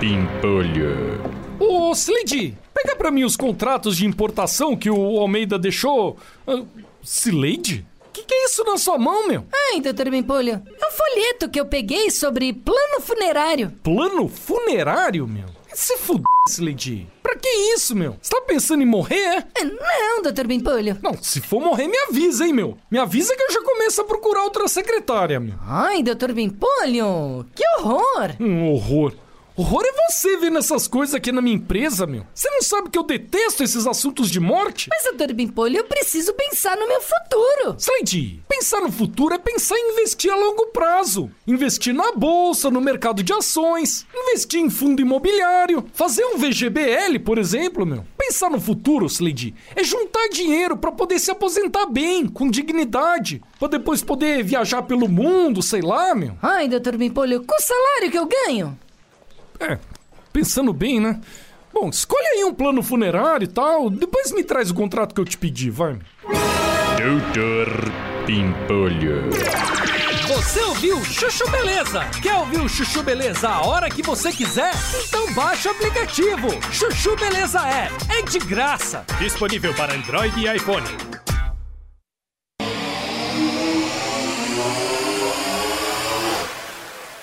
Pimpolho. Ô, Slade, pega pra mim os contratos de importação que o Almeida deixou. Ah, Slade? Que que é isso na sua mão, meu? Ai, doutor Bimpolho, é um folheto que eu peguei sobre plano funerário. Plano funerário, meu? Se fuder, Slade. Pra que isso, meu? Você tá pensando em morrer, é? Não, doutor Bimpolho. Não, se for morrer, me avisa, hein, meu? Me avisa que eu já começo a procurar outra secretária, meu. Ai, doutor Bimpolho, que horror! Um horror. Horror é você vendo essas coisas aqui na minha empresa, meu. Você não sabe que eu detesto esses assuntos de morte? Mas, doutor Bimpolho, eu preciso pensar no meu futuro. Slade, pensar no futuro é pensar em investir a longo prazo. Investir na bolsa, no mercado de ações, investir em fundo imobiliário, fazer um VGBL, por exemplo, meu. Pensar no futuro, Slade, é juntar dinheiro pra poder se aposentar bem, com dignidade, pra depois poder viajar pelo mundo, sei lá, meu. Ai, doutor Bimpolho, com o salário que eu ganho. É, pensando bem, né? Bom, escolhe aí um plano funerário e tal, depois me traz o contrato que eu te pedi, vai. Doutor Pimpolho. Você ouviu Chuchu Beleza? Quer ouvir o Chuchu Beleza a hora que você quiser? Então baixa o aplicativo. Chuchu Beleza é. É de graça. Disponível para Android e iPhone.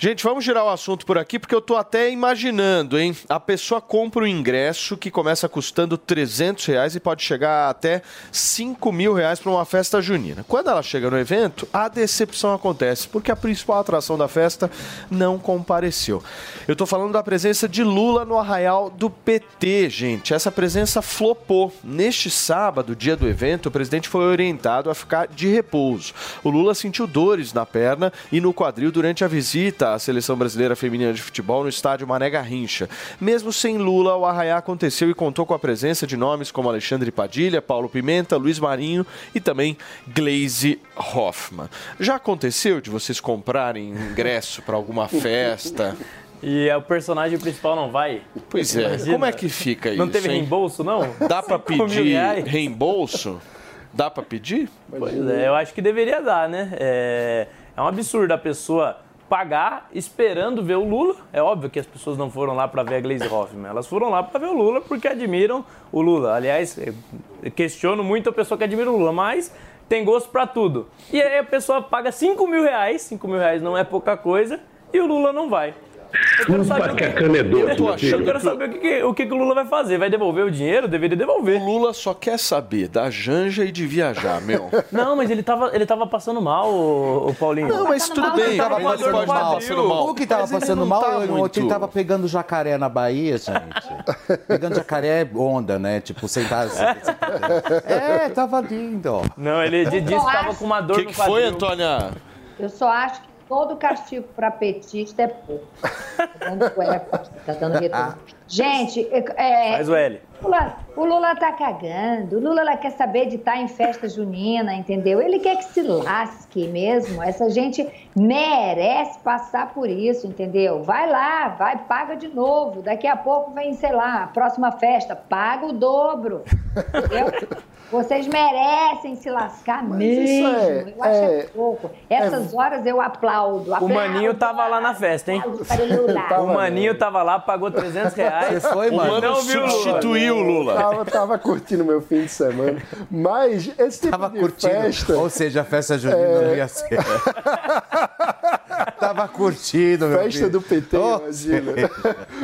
Gente, vamos girar o assunto por aqui, porque eu tô até imaginando, hein? A pessoa compra um ingresso que começa custando 300 reais e pode chegar até 5 mil reais para uma festa junina. Quando ela chega no evento, a decepção acontece, porque a principal atração da festa não compareceu. Eu tô falando da presença de Lula no arraial do PT, gente. Essa presença flopou. Neste sábado, dia do evento, o presidente foi orientado a ficar de repouso. O Lula sentiu dores na perna e no quadril durante a visita à seleção brasileira feminina de futebol no estádio Mané Garrincha. Mesmo sem Lula, o arraiá aconteceu e contou com a presença de nomes como Alexandre Padilha, Paulo Pimenta, Luiz Marinho e também Glaze Hoffman. Já aconteceu de vocês comprarem ingresso para alguma festa? E é o personagem principal não vai? Pois é, Imagina. como é que fica isso? Não teve hein? reembolso, não? Dá para pedir reembolso? Dá para pedir? Pois é, eu acho que deveria dar, né? É, é um absurdo a pessoa pagar esperando ver o Lula. É óbvio que as pessoas não foram lá para ver a Glaze Hoffman, elas foram lá para ver o Lula porque admiram o Lula. Aliás, questiono muito a pessoa que admira o Lula, mas tem gosto para tudo. E aí a pessoa paga 5 mil reais, 5 mil reais não é pouca coisa, e o Lula não vai. Eu quero saber o que, Eu tô eu achando quero que o- saber o que, que- o que que o Lula vai fazer. Vai devolver o dinheiro? Deveria devolver. O Lula só quer saber da Janja e de viajar, meu. Não, mas ele tava, ele tava passando mal, o, Paulinho. Não, mas tudo bem. Ele tava Ele pode passando mal. passando mal. O que tava Mas passando mal, tá ontem muito- ele tava pegando jacaré na Bahia, gente. pegando jacaré é onda, né? Tipo, sentar assim. É, tava lindo. Não, ele disse que tava com uma O dor que, no que quadril. foi, Antônia? Eu só acho que todo castigo para petista é pouco. Tá dando aqui, tá dando retorno. Gente, é, Faz o L. o Lula, o Lula tá cagando. O Lula ela quer saber de estar em festa junina, entendeu? Ele quer que se lasque mesmo. Essa gente merece passar por isso, entendeu? Vai lá, vai, paga de novo. Daqui a pouco vem, sei lá, a próxima festa, paga o dobro. Entendeu? Vocês merecem se lascar mesmo. isso é- eu acho é- é pouco. Essas horas eu aplaudo. O aplaudo, Maninho tava lá na festa, hein? o Lula. O Maninho tava lá, pagou 300 reais. Você foi, O mano? Não o substituiu o Lula. Tava, tava curtindo meu fim de semana. Mas esse tipo Tava de curtindo. festa. Ou seja, a festa junina não ia ser. tava curtindo, meu Festa filho. do PT, Oh, imagina.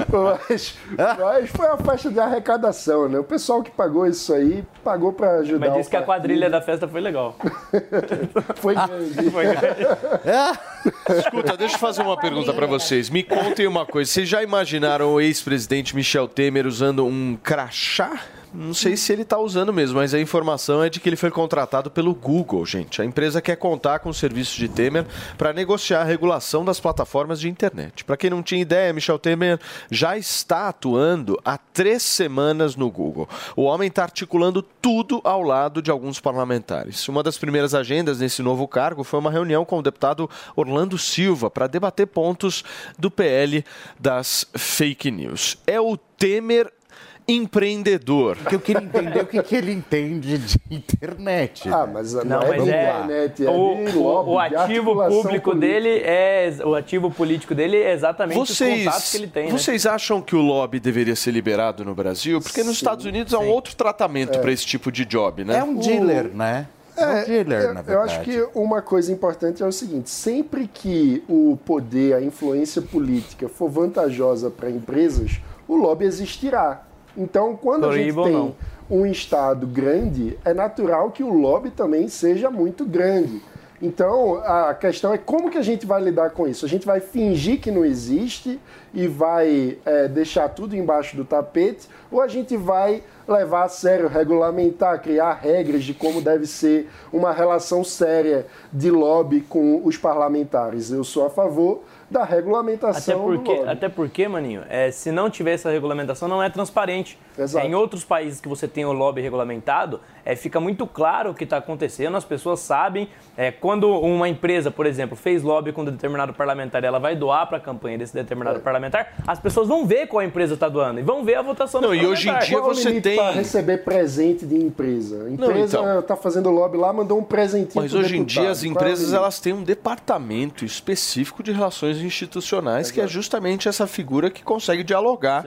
mas, mas foi uma festa de arrecadação, né? O pessoal que pagou isso aí pagou pra ajudar. Mas disse o que a quadrilha da festa foi legal. foi grande. Foi grande. Escuta, deixa eu fazer uma pergunta pra vocês. Me contem uma coisa. Vocês já imaginaram o ex-presidente Michel Temer usando um crachá? Não sei se ele tá usando mesmo, mas a informação é de que ele foi contratado pelo Google, gente. A empresa quer contar com o serviço de Temer para negociar a regulação das plataformas de internet. Para quem não tinha ideia, Michel Temer já está atuando há três semanas no Google. O homem está articulando tudo ao lado de alguns parlamentares. Uma das primeiras agendas nesse novo cargo foi uma reunião com o deputado Orlando Silva para debater pontos do PL das fake news. É o Temer empreendedor. Que eu queria entender o que, que ele entende de internet. Ah, mas não, Não, é mas é. internet, é O, o- lobby, o ativo público política. dele é. O ativo político dele é exatamente os contatos Vocês, que ele tem. né? vocês acham que o lobby deveria ser liberado no Brasil? Porque nos Estados Unidos há um outro tratamento para esse tipo de job, né? É um dealer, né? É um dealer, eu, na eu acho que uma coisa importante é o seguinte: sempre que o poder, a influência política for vantajosa para empresas, o lobby existirá. Então, quando a gente tem um Estado grande, é natural que o lobby também seja muito grande. Então, a questão é como que a gente vai lidar com isso? A gente vai fingir que não existe e vai é, deixar tudo embaixo do tapete? Ou a gente vai levar a sério, regulamentar, criar regras de como deve ser uma relação séria de lobby com os parlamentares? Eu sou a favor da Até regulamentação porque, do lobby. até porque, maninho, é, se não tiver essa regulamentação, não é transparente. Exato. É, em outros países que você tem o lobby regulamentado, é, fica muito claro o que está acontecendo, as pessoas sabem. É, quando uma empresa, por exemplo, fez lobby com um determinado parlamentar e ela vai doar para a campanha desse determinado parlamentar, as pessoas vão ver qual empresa está doando e vão ver a votação do Não, e hoje em dia Qual é o você tem- para receber presente de empresa? A empresa então. está fazendo lobby lá, mandou um presentinho Mas hoje em deputado. dia as é empresas elas têm um departamento específico de relações institucionais, que é justamente essa figura que consegue dialogar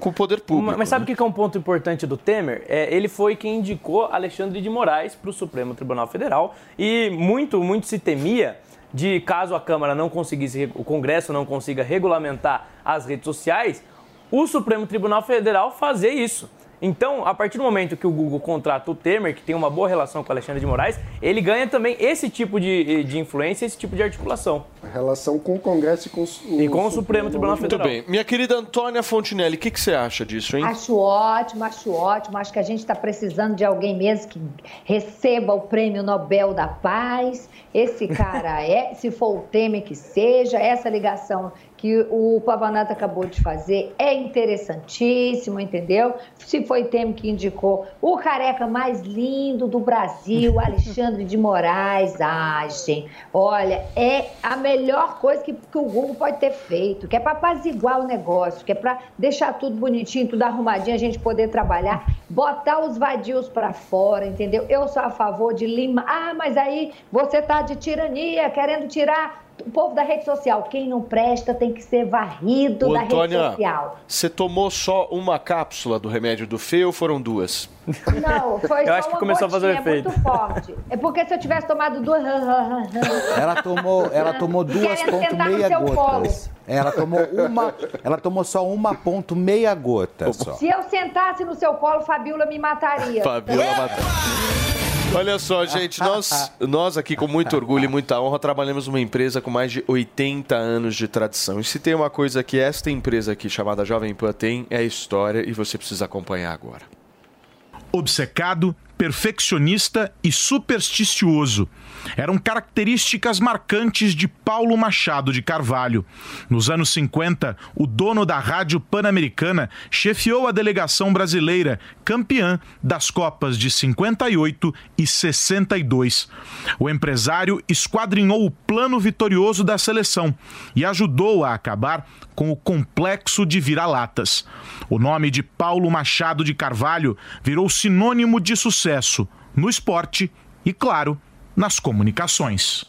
com o poder público. Mas sabe o né? que é um ponto importante do Temer? É, ele foi quem indicou Alexandre de Moraes para o Supremo Tribunal Federal e muito, muito se temia de caso a Câmara não conseguisse, o Congresso não consiga regulamentar as redes sociais, o Supremo Tribunal Federal fazer isso. Então, a partir do momento que o Google contrata o Temer, que tem uma boa relação com o Alexandre de Moraes, ele ganha também esse tipo de, de influência, esse tipo de articulação. A relação com o Congresso e com, o, E com o Supremo Tribunal Muito Federal. bem. Minha querida Antônia Fontinelli, o que, que você acha disso, hein? Acho ótimo, acho ótimo. Acho que a gente está precisando de alguém mesmo que receba o prêmio Nobel da Paz. Esse cara é, se for o Temer que seja, essa ligação que o Pavanato acabou de fazer é interessantíssimo, entendeu? Se foi Temer que indicou o careca mais lindo do Brasil, Alexandre de Moraes. Gente, olha, é a melhor coisa que, que o Google pode ter feito, que é para apaziguar o negócio, que é para deixar tudo bonitinho, tudo arrumadinho, a gente poder trabalhar, botar os vadios para fora, entendeu? Eu sou a favor de lima. Ah, mas aí você tá de tirania, querendo tirar o povo da rede social. Quem não presta tem que ser varrido Ô, da rede Antônia, social. você tomou só uma cápsula do remédio do feio ou foram duas? Não, foi Eu só acho que uma começou a fazer gotinha, efeito. muito forte. É porque se eu tivesse tomado duas... Ela tomou, ela tomou duas ponto meia seu gotas. É, Ela tomou uma, ela tomou só uma ponto meia gota só. Se eu sentasse no seu colo, Fabiola me mataria. Fabiola Matar. Olha só, gente, nós, nós aqui com muito orgulho e muita honra trabalhamos numa empresa com mais de 80 anos de tradição. E se tem uma coisa que esta empresa aqui, chamada Jovem Pan, tem, é a história e você precisa acompanhar agora. obcecado, perfeccionista e supersticioso. Eram características marcantes de Paulo Machado de Carvalho. Nos anos 50, o dono da Rádio Pan-Americana chefiou a delegação brasileira, campeã das Copas de 58 e 62. O empresário esquadrinhou o plano vitorioso da seleção e ajudou a acabar com o complexo de vira-latas. O nome de Paulo Machado de Carvalho virou sinônimo de sucesso no esporte e, claro, nas comunicações.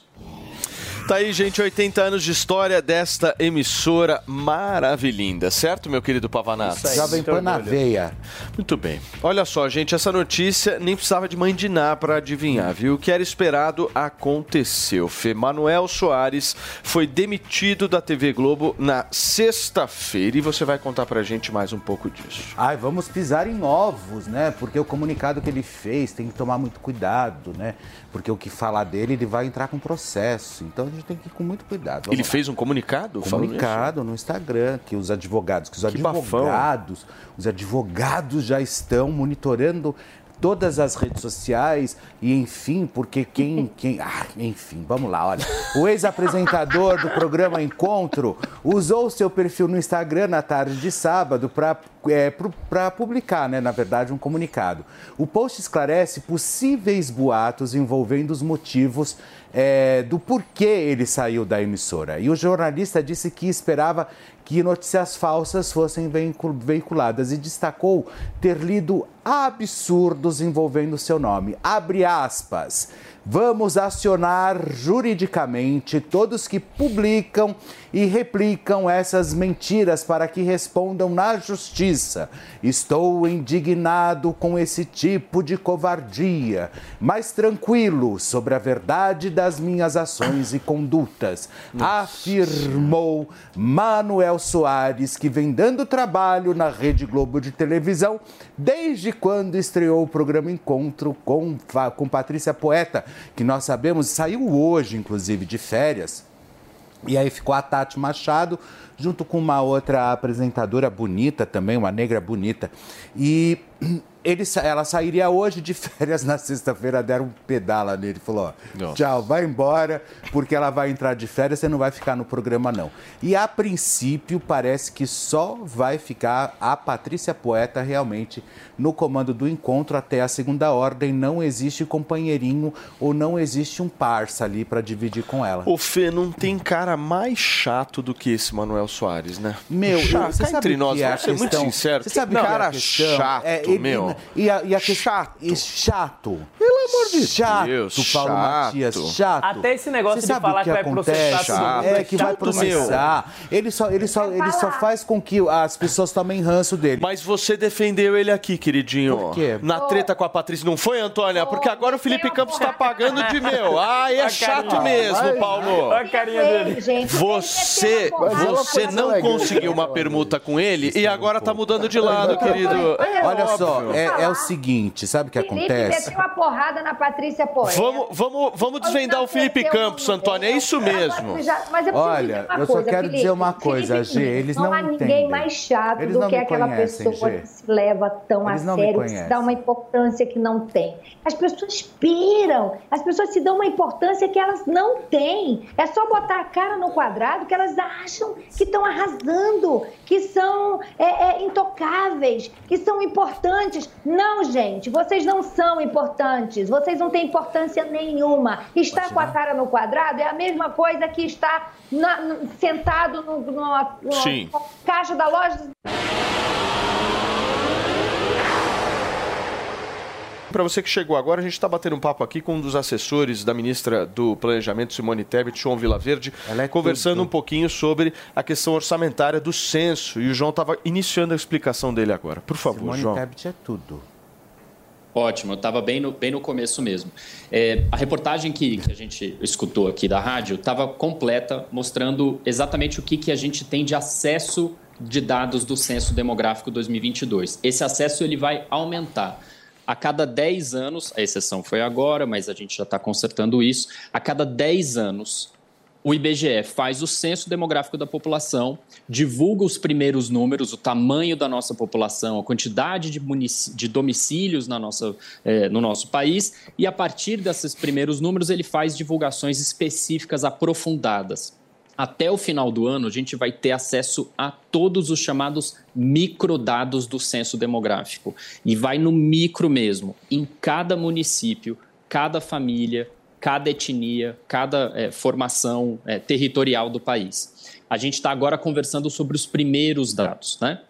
Tá aí, gente, 80 anos de história desta emissora maravilhinda, certo, meu querido Pavanato? Jovem Pan na veia. Muito bem. Olha só, gente, essa notícia nem precisava de mãe de Ná para adivinhar, viu? O que era esperado aconteceu. Fê Manuel Soares foi demitido da TV Globo na sexta-feira e você vai contar pra gente mais um pouco disso. Ai, vamos pisar em ovos, né? Porque o comunicado que ele fez tem que tomar muito cuidado, né? Porque o que falar dele, ele vai entrar com processo. Então a gente tem que ir com muito cuidado. Vamos Ele lá. fez um comunicado? comunicado no Instagram que os advogados, que os Que bafão. advogados, os advogados já estão monitorando todas as redes sociais e enfim, porque quem, quem, ah, enfim, vamos lá, olha. O ex-apresentador do programa Encontro usou seu perfil no Instagram na tarde de sábado para é, para publicar, né, na verdade, um comunicado. O post esclarece possíveis boatos envolvendo os motivos é, do porquê ele saiu da emissora. E o jornalista disse que esperava que notícias falsas fossem veicu- veiculadas e destacou ter lido absurdos envolvendo seu nome. Abre aspas. Vamos acionar juridicamente todos que publicam e replicam essas mentiras para que respondam na justiça. Estou indignado com esse tipo de covardia, mas tranquilo sobre a verdade das minhas ações e condutas, afirmou Manuel Soares, que vem dando trabalho na Rede Globo de televisão desde quando estreou o programa Encontro com, com Patrícia Poeta, que nós sabemos saiu hoje, inclusive, de férias. E aí ficou a Tati Machado, junto com uma outra apresentadora bonita também, uma negra bonita. E ele, ela sairia hoje de férias na sexta-feira, deram um pedala nele. Falou: ó, tchau, vai embora, porque ela vai entrar de férias, você não vai ficar no programa, não. E a princípio, parece que só vai ficar a Patrícia Poeta realmente no comando do encontro até a segunda ordem. Não existe companheirinho ou não existe um parça ali para dividir com ela. O Fê não tem cara mais chato do que esse Manuel Soares, né? Meu, chato. você sabe entre nós, é vamos ser muito sincero. Você sabe que é cara questão? chato, É, ele- meu. E a, e a chato. chato. Pelo amor de chato, Deus, Paulo chato. Matias, chato. Até esse negócio Você de falar o que vai acontece? processar todo mundo É, é que vai chato, processar. Ele só, ele, só, ele só faz com que as pessoas tomem ranço dele. Mas você defendeu ele aqui, queridinho. Por quê? Na treta com a Patrícia, não foi, Antônia? Porque agora o Felipe Campos tá pagando de meu. Ah, é A chato carinha. mesmo, Vai. Paulo. Olha a carinha dele. Você, você foi não conseguiu uma permuta com ele e agora tá mudando de lado, querido. É Olha só. É, é o seguinte, sabe o que Felipe acontece? meteu uma porrada na Patrícia Poeta. Vamos, vamos, vamos desvendar o Felipe Campos, Antônia. É isso mesmo. Eu Olha, dizer uma eu só coisa, quero Felipe. dizer uma coisa, Felipe, Gê, eles não há ninguém entendem. mais chato Eles do não que aquela conhecem, pessoa Gê. que se leva tão Eles a não sério, que se dá uma importância que não tem. As pessoas piram, as pessoas se dão uma importância que elas não têm. É só botar a cara no quadrado que elas acham que estão arrasando, que são é, é, intocáveis, que são importantes. Não, gente, vocês não são importantes, vocês não têm importância nenhuma. Estar com a cara no quadrado é a mesma coisa que estar na- sentado no, numa, numa caixa da loja. Para você que chegou agora, a gente está batendo um papo aqui com um dos assessores da ministra do Planejamento, Simone Tebet, João Vilaverde, é conversando um pouquinho sobre a questão orçamentária do censo. E o João estava iniciando a explicação dele agora. Por favor, Simone João. Tebet é tudo. Ótimo, eu estava bem no, bem no começo mesmo. É, a reportagem que, que a gente escutou aqui da rádio estava completa, mostrando exatamente o que, que a gente tem de acesso de dados do Censo Demográfico 2022. Esse acesso ele vai aumentar. A cada 10 anos, a exceção foi agora, mas a gente já está consertando isso, a cada 10 anos, o IBGE faz o censo demográfico da população, divulga os primeiros números, o tamanho da nossa população, a quantidade de, de domicílios na nossa, eh, no nosso país, e a partir desses primeiros números ele faz divulgações específicas aprofundadas. Até o final do ano, a gente vai ter acesso a todos os chamados microdados do censo demográfico. E vai no micro mesmo, em cada município, cada família, cada etnia, cada eh, formação eh, territorial do país. A gente está agora conversando sobre os primeiros dados, né?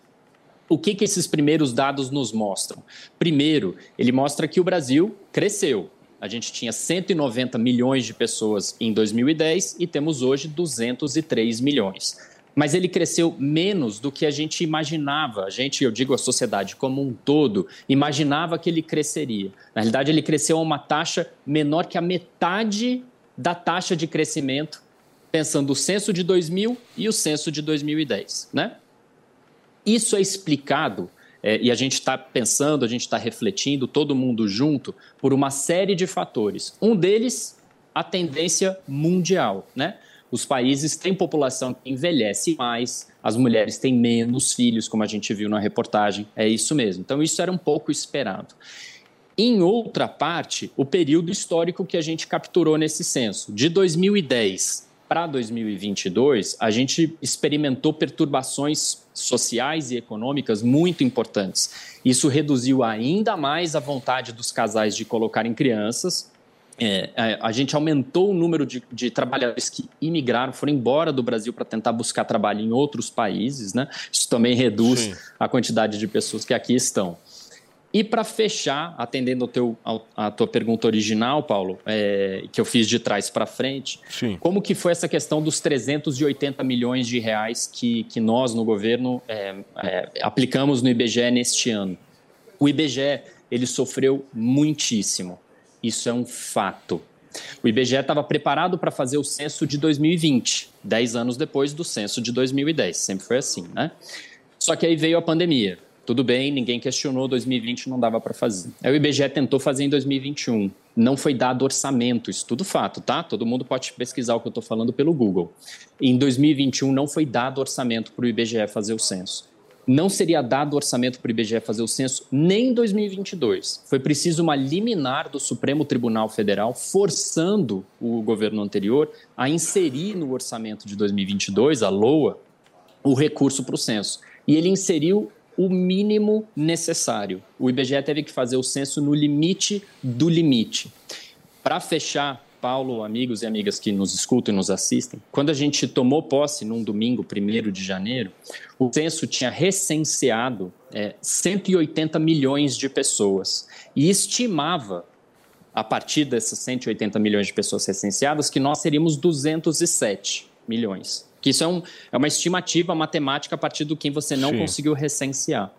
O que, que esses primeiros dados nos mostram? Primeiro, ele mostra que o Brasil cresceu. A gente tinha 190 milhões de pessoas em 2010 e temos hoje 203 milhões. Mas ele cresceu menos do que a gente imaginava. A gente, eu digo a sociedade como um todo, imaginava que ele cresceria. Na realidade, ele cresceu a uma taxa menor que a metade da taxa de crescimento, pensando o censo de 2000 e o censo de 2010, né? Isso é explicado, é, e a gente está pensando, a gente está refletindo, todo mundo junto, por uma série de fatores. Um deles, a tendência mundial. Né? Os países têm população que envelhece mais, as mulheres têm menos filhos, como a gente viu na reportagem. É isso mesmo. Então, isso era um pouco esperado. Em outra parte, o período histórico que a gente capturou nesse censo, de 2010 para 2022, a gente experimentou perturbações sociais e econômicas muito importantes. Isso reduziu ainda mais a vontade dos casais de colocarem crianças. É, a, gente aumentou o número de, de trabalhadores que imigraram, foram embora do Brasil para tentar buscar trabalho em outros países. Né? Isso também reduz Sim. a quantidade de pessoas que aqui estão. E para fechar, atendendo ao teu, ao, a tua pergunta original, Paulo, é, que eu fiz de trás para frente, Sim. como que foi essa questão dos 380 milhões de reais que, que nós no governo é, é, aplicamos no IBGE neste ano? O IBGE ele sofreu muitíssimo. Isso é um fato. O IBGE estava preparado para fazer o censo de 2020, 10 anos depois do censo de 2010. Sempre foi assim, né? Só que aí veio a pandemia. Tudo bem, ninguém questionou, 2020 não dava para fazer. Aí o IBGE tentou fazer em 2021. Não foi dado orçamento, isso tudo fato, tá? Todo mundo pode pesquisar o que eu estou falando pelo Google. Em 2021 não foi dado orçamento para o IBGE fazer o censo. Não seria dado orçamento para o IBGE fazer o censo nem em 2022. Foi preciso uma liminar do Supremo Tribunal Federal forçando o governo anterior a inserir no orçamento de 2022, a LOA, o recurso para o censo. E ele inseriu o mínimo necessário. O IBGE teve que fazer o censo no limite do limite. Para fechar, Paulo, amigos e amigas que nos escutam e nos assistem, quando a gente tomou posse num domingo, 1 de janeiro, o censo tinha recenseado é, 180 milhões de pessoas e estimava, a partir dessas 180 milhões de pessoas recenseadas, que nós seríamos 207 milhões. Que isso é, um, é uma estimativa matemática a partir do que você não Sim. conseguiu recensear.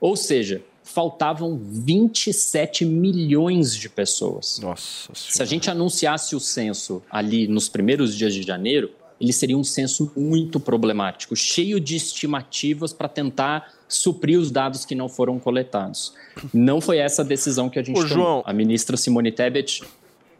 Ou seja, faltavam 27 milhões de pessoas. Nossa Se a gente anunciasse o censo ali nos primeiros dias de janeiro, ele seria um censo muito problemático, cheio de estimativas para tentar suprir os dados que não foram coletados. Não foi essa a decisão que a gente Ô, tomou. João. A ministra Simone Tebet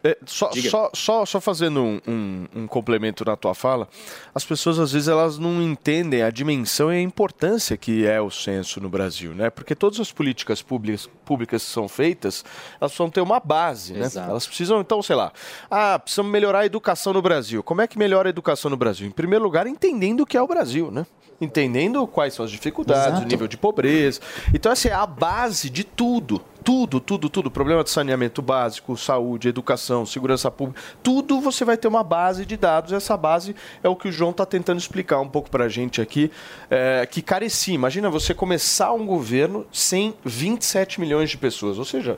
É, só, só, só, só fazendo um, um- um complemento na tua fala, as pessoas às vezes elas não entendem a dimensão e a importância que é o censo no Brasil, né? Porque todas as políticas públicas, públicas que são feitas, elas precisam ter uma base, né? Exato. Elas precisam, então, sei lá, ah, precisamos melhorar a educação no Brasil. Como é que melhora a educação no Brasil? Em primeiro lugar, entendendo o que é o Brasil, né? Entendendo quais são as dificuldades, Exato. o nível de pobreza. Então, essa é a base de tudo. Tudo, tudo, tudo. Problema de saneamento básico, saúde, educação, segurança pública. Tudo você vai ter uma base de dados. Essa base é o que o João está tentando explicar um pouco para a gente aqui. É, que carecia. Imagina você começar um governo sem 27 milhões de pessoas. Ou seja,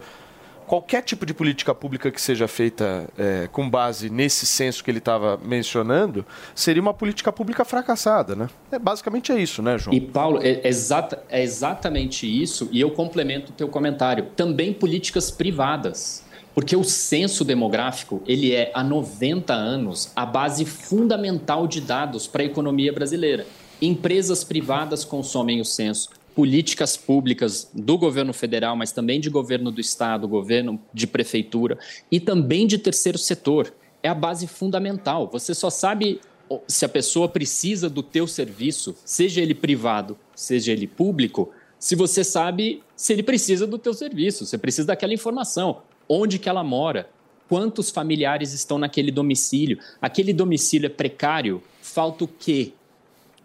qualquer tipo de política pública que seja feita é, com base nesse censo que ele estava mencionando seria uma política pública fracassada, né? É, basicamente é isso, né, João? E, Paulo, é, exata, é exatamente isso, e eu complemento o teu comentário. Também políticas privadas. Porque o censo demográfico, ele é, há 90 anos, a base fundamental de dados para a economia brasileira. Empresas privadas consomem o censo, políticas públicas do governo federal, mas também de governo do estado, governo de prefeitura e também de terceiro setor. É a base fundamental. Você só sabe se a pessoa precisa do teu serviço, seja ele privado, seja ele público, se você sabe se ele precisa do teu serviço, você precisa daquela informação, onde que ela mora, quantos familiares estão naquele domicílio, aquele domicílio é precário, falta o quê?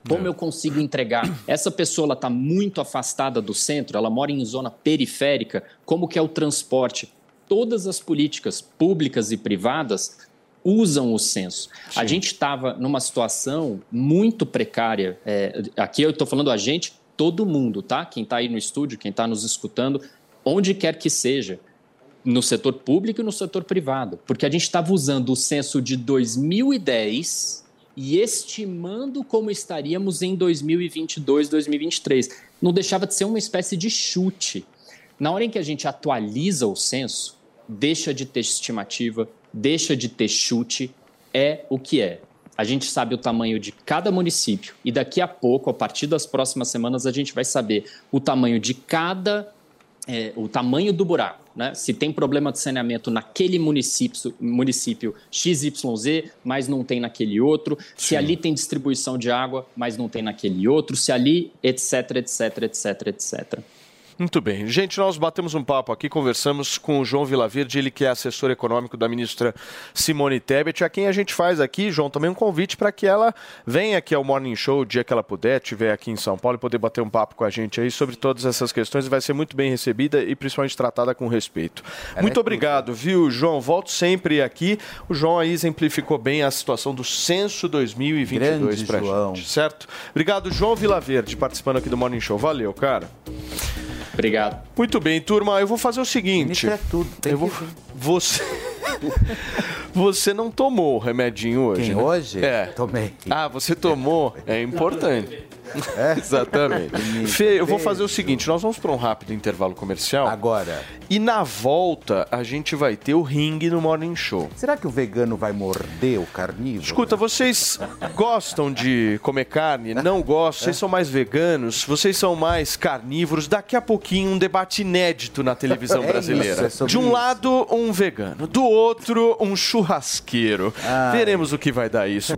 Como eu consigo entregar? Essa pessoa está muito afastada do centro, ela mora em zona periférica, como que é o transporte? Todas as políticas públicas e privadas usam o censo. A gente estava numa situação muito precária. é, aqui eu estou falando a gente, todo mundo, tá? Quem está aí no estúdio, quem está nos escutando, onde quer que seja, no setor público e no setor privado, porque a gente estava usando o censo de 2010 e estimando como estaríamos em 2022, 2023. Não deixava de ser uma espécie de chute. Na hora em que a gente atualiza o censo, deixa de ter estimativa, deixa de ter chute, é o que é. A gente sabe o tamanho de cada município e daqui a pouco, a partir das próximas semanas, a gente vai saber o tamanho de cada é, o tamanho do buraco, né? Se tem problema de saneamento naquele município, município XYZ, mas não tem naquele outro, se ali tem distribuição de água, mas não tem naquele outro, se ali, etc, etc, etc, etc. Muito bem. Gente, nós batemos um papo aqui, conversamos com o João Vilaverde, ele que é assessor econômico da ministra Simone Tebet, a quem a gente faz aqui, João, também um convite para que ela venha aqui ao Morning Show o dia que ela puder, estiver aqui em São Paulo e poder bater um papo com a gente aí sobre todas essas questões vai ser muito bem recebida e principalmente tratada com respeito. muito obrigado, viu, João? Volto sempre aqui. O João aí exemplificou bem a situação do censo 2022 Grande pra João. gente, certo? Obrigado, João Vilaverde, participando aqui do Morning Show. Valeu, cara. Obrigado. Muito bem, turma. Eu vou fazer o seguinte. é tudo. eu vou. Você. Você não tomou o remedinho hoje? Quem, né? hoje? É. Tomei. Ah, você tomou? É importante. É? Exatamente. Fê, eu vou fazer o seguinte: nós vamos para um rápido intervalo comercial. Agora. E na volta, a gente vai ter o ringue no Morning Show. Será que o vegano vai morder o carnívoro? Escuta, vocês gostam de comer carne? Não gostam? Vocês são mais veganos? Vocês são mais carnívoros? Daqui a pouquinho, um debate inédito na televisão É brasileira. isso, é de um isso. lado, um vegano. Do outro, um churrasqueiro. Ai. Veremos o que vai dar isso.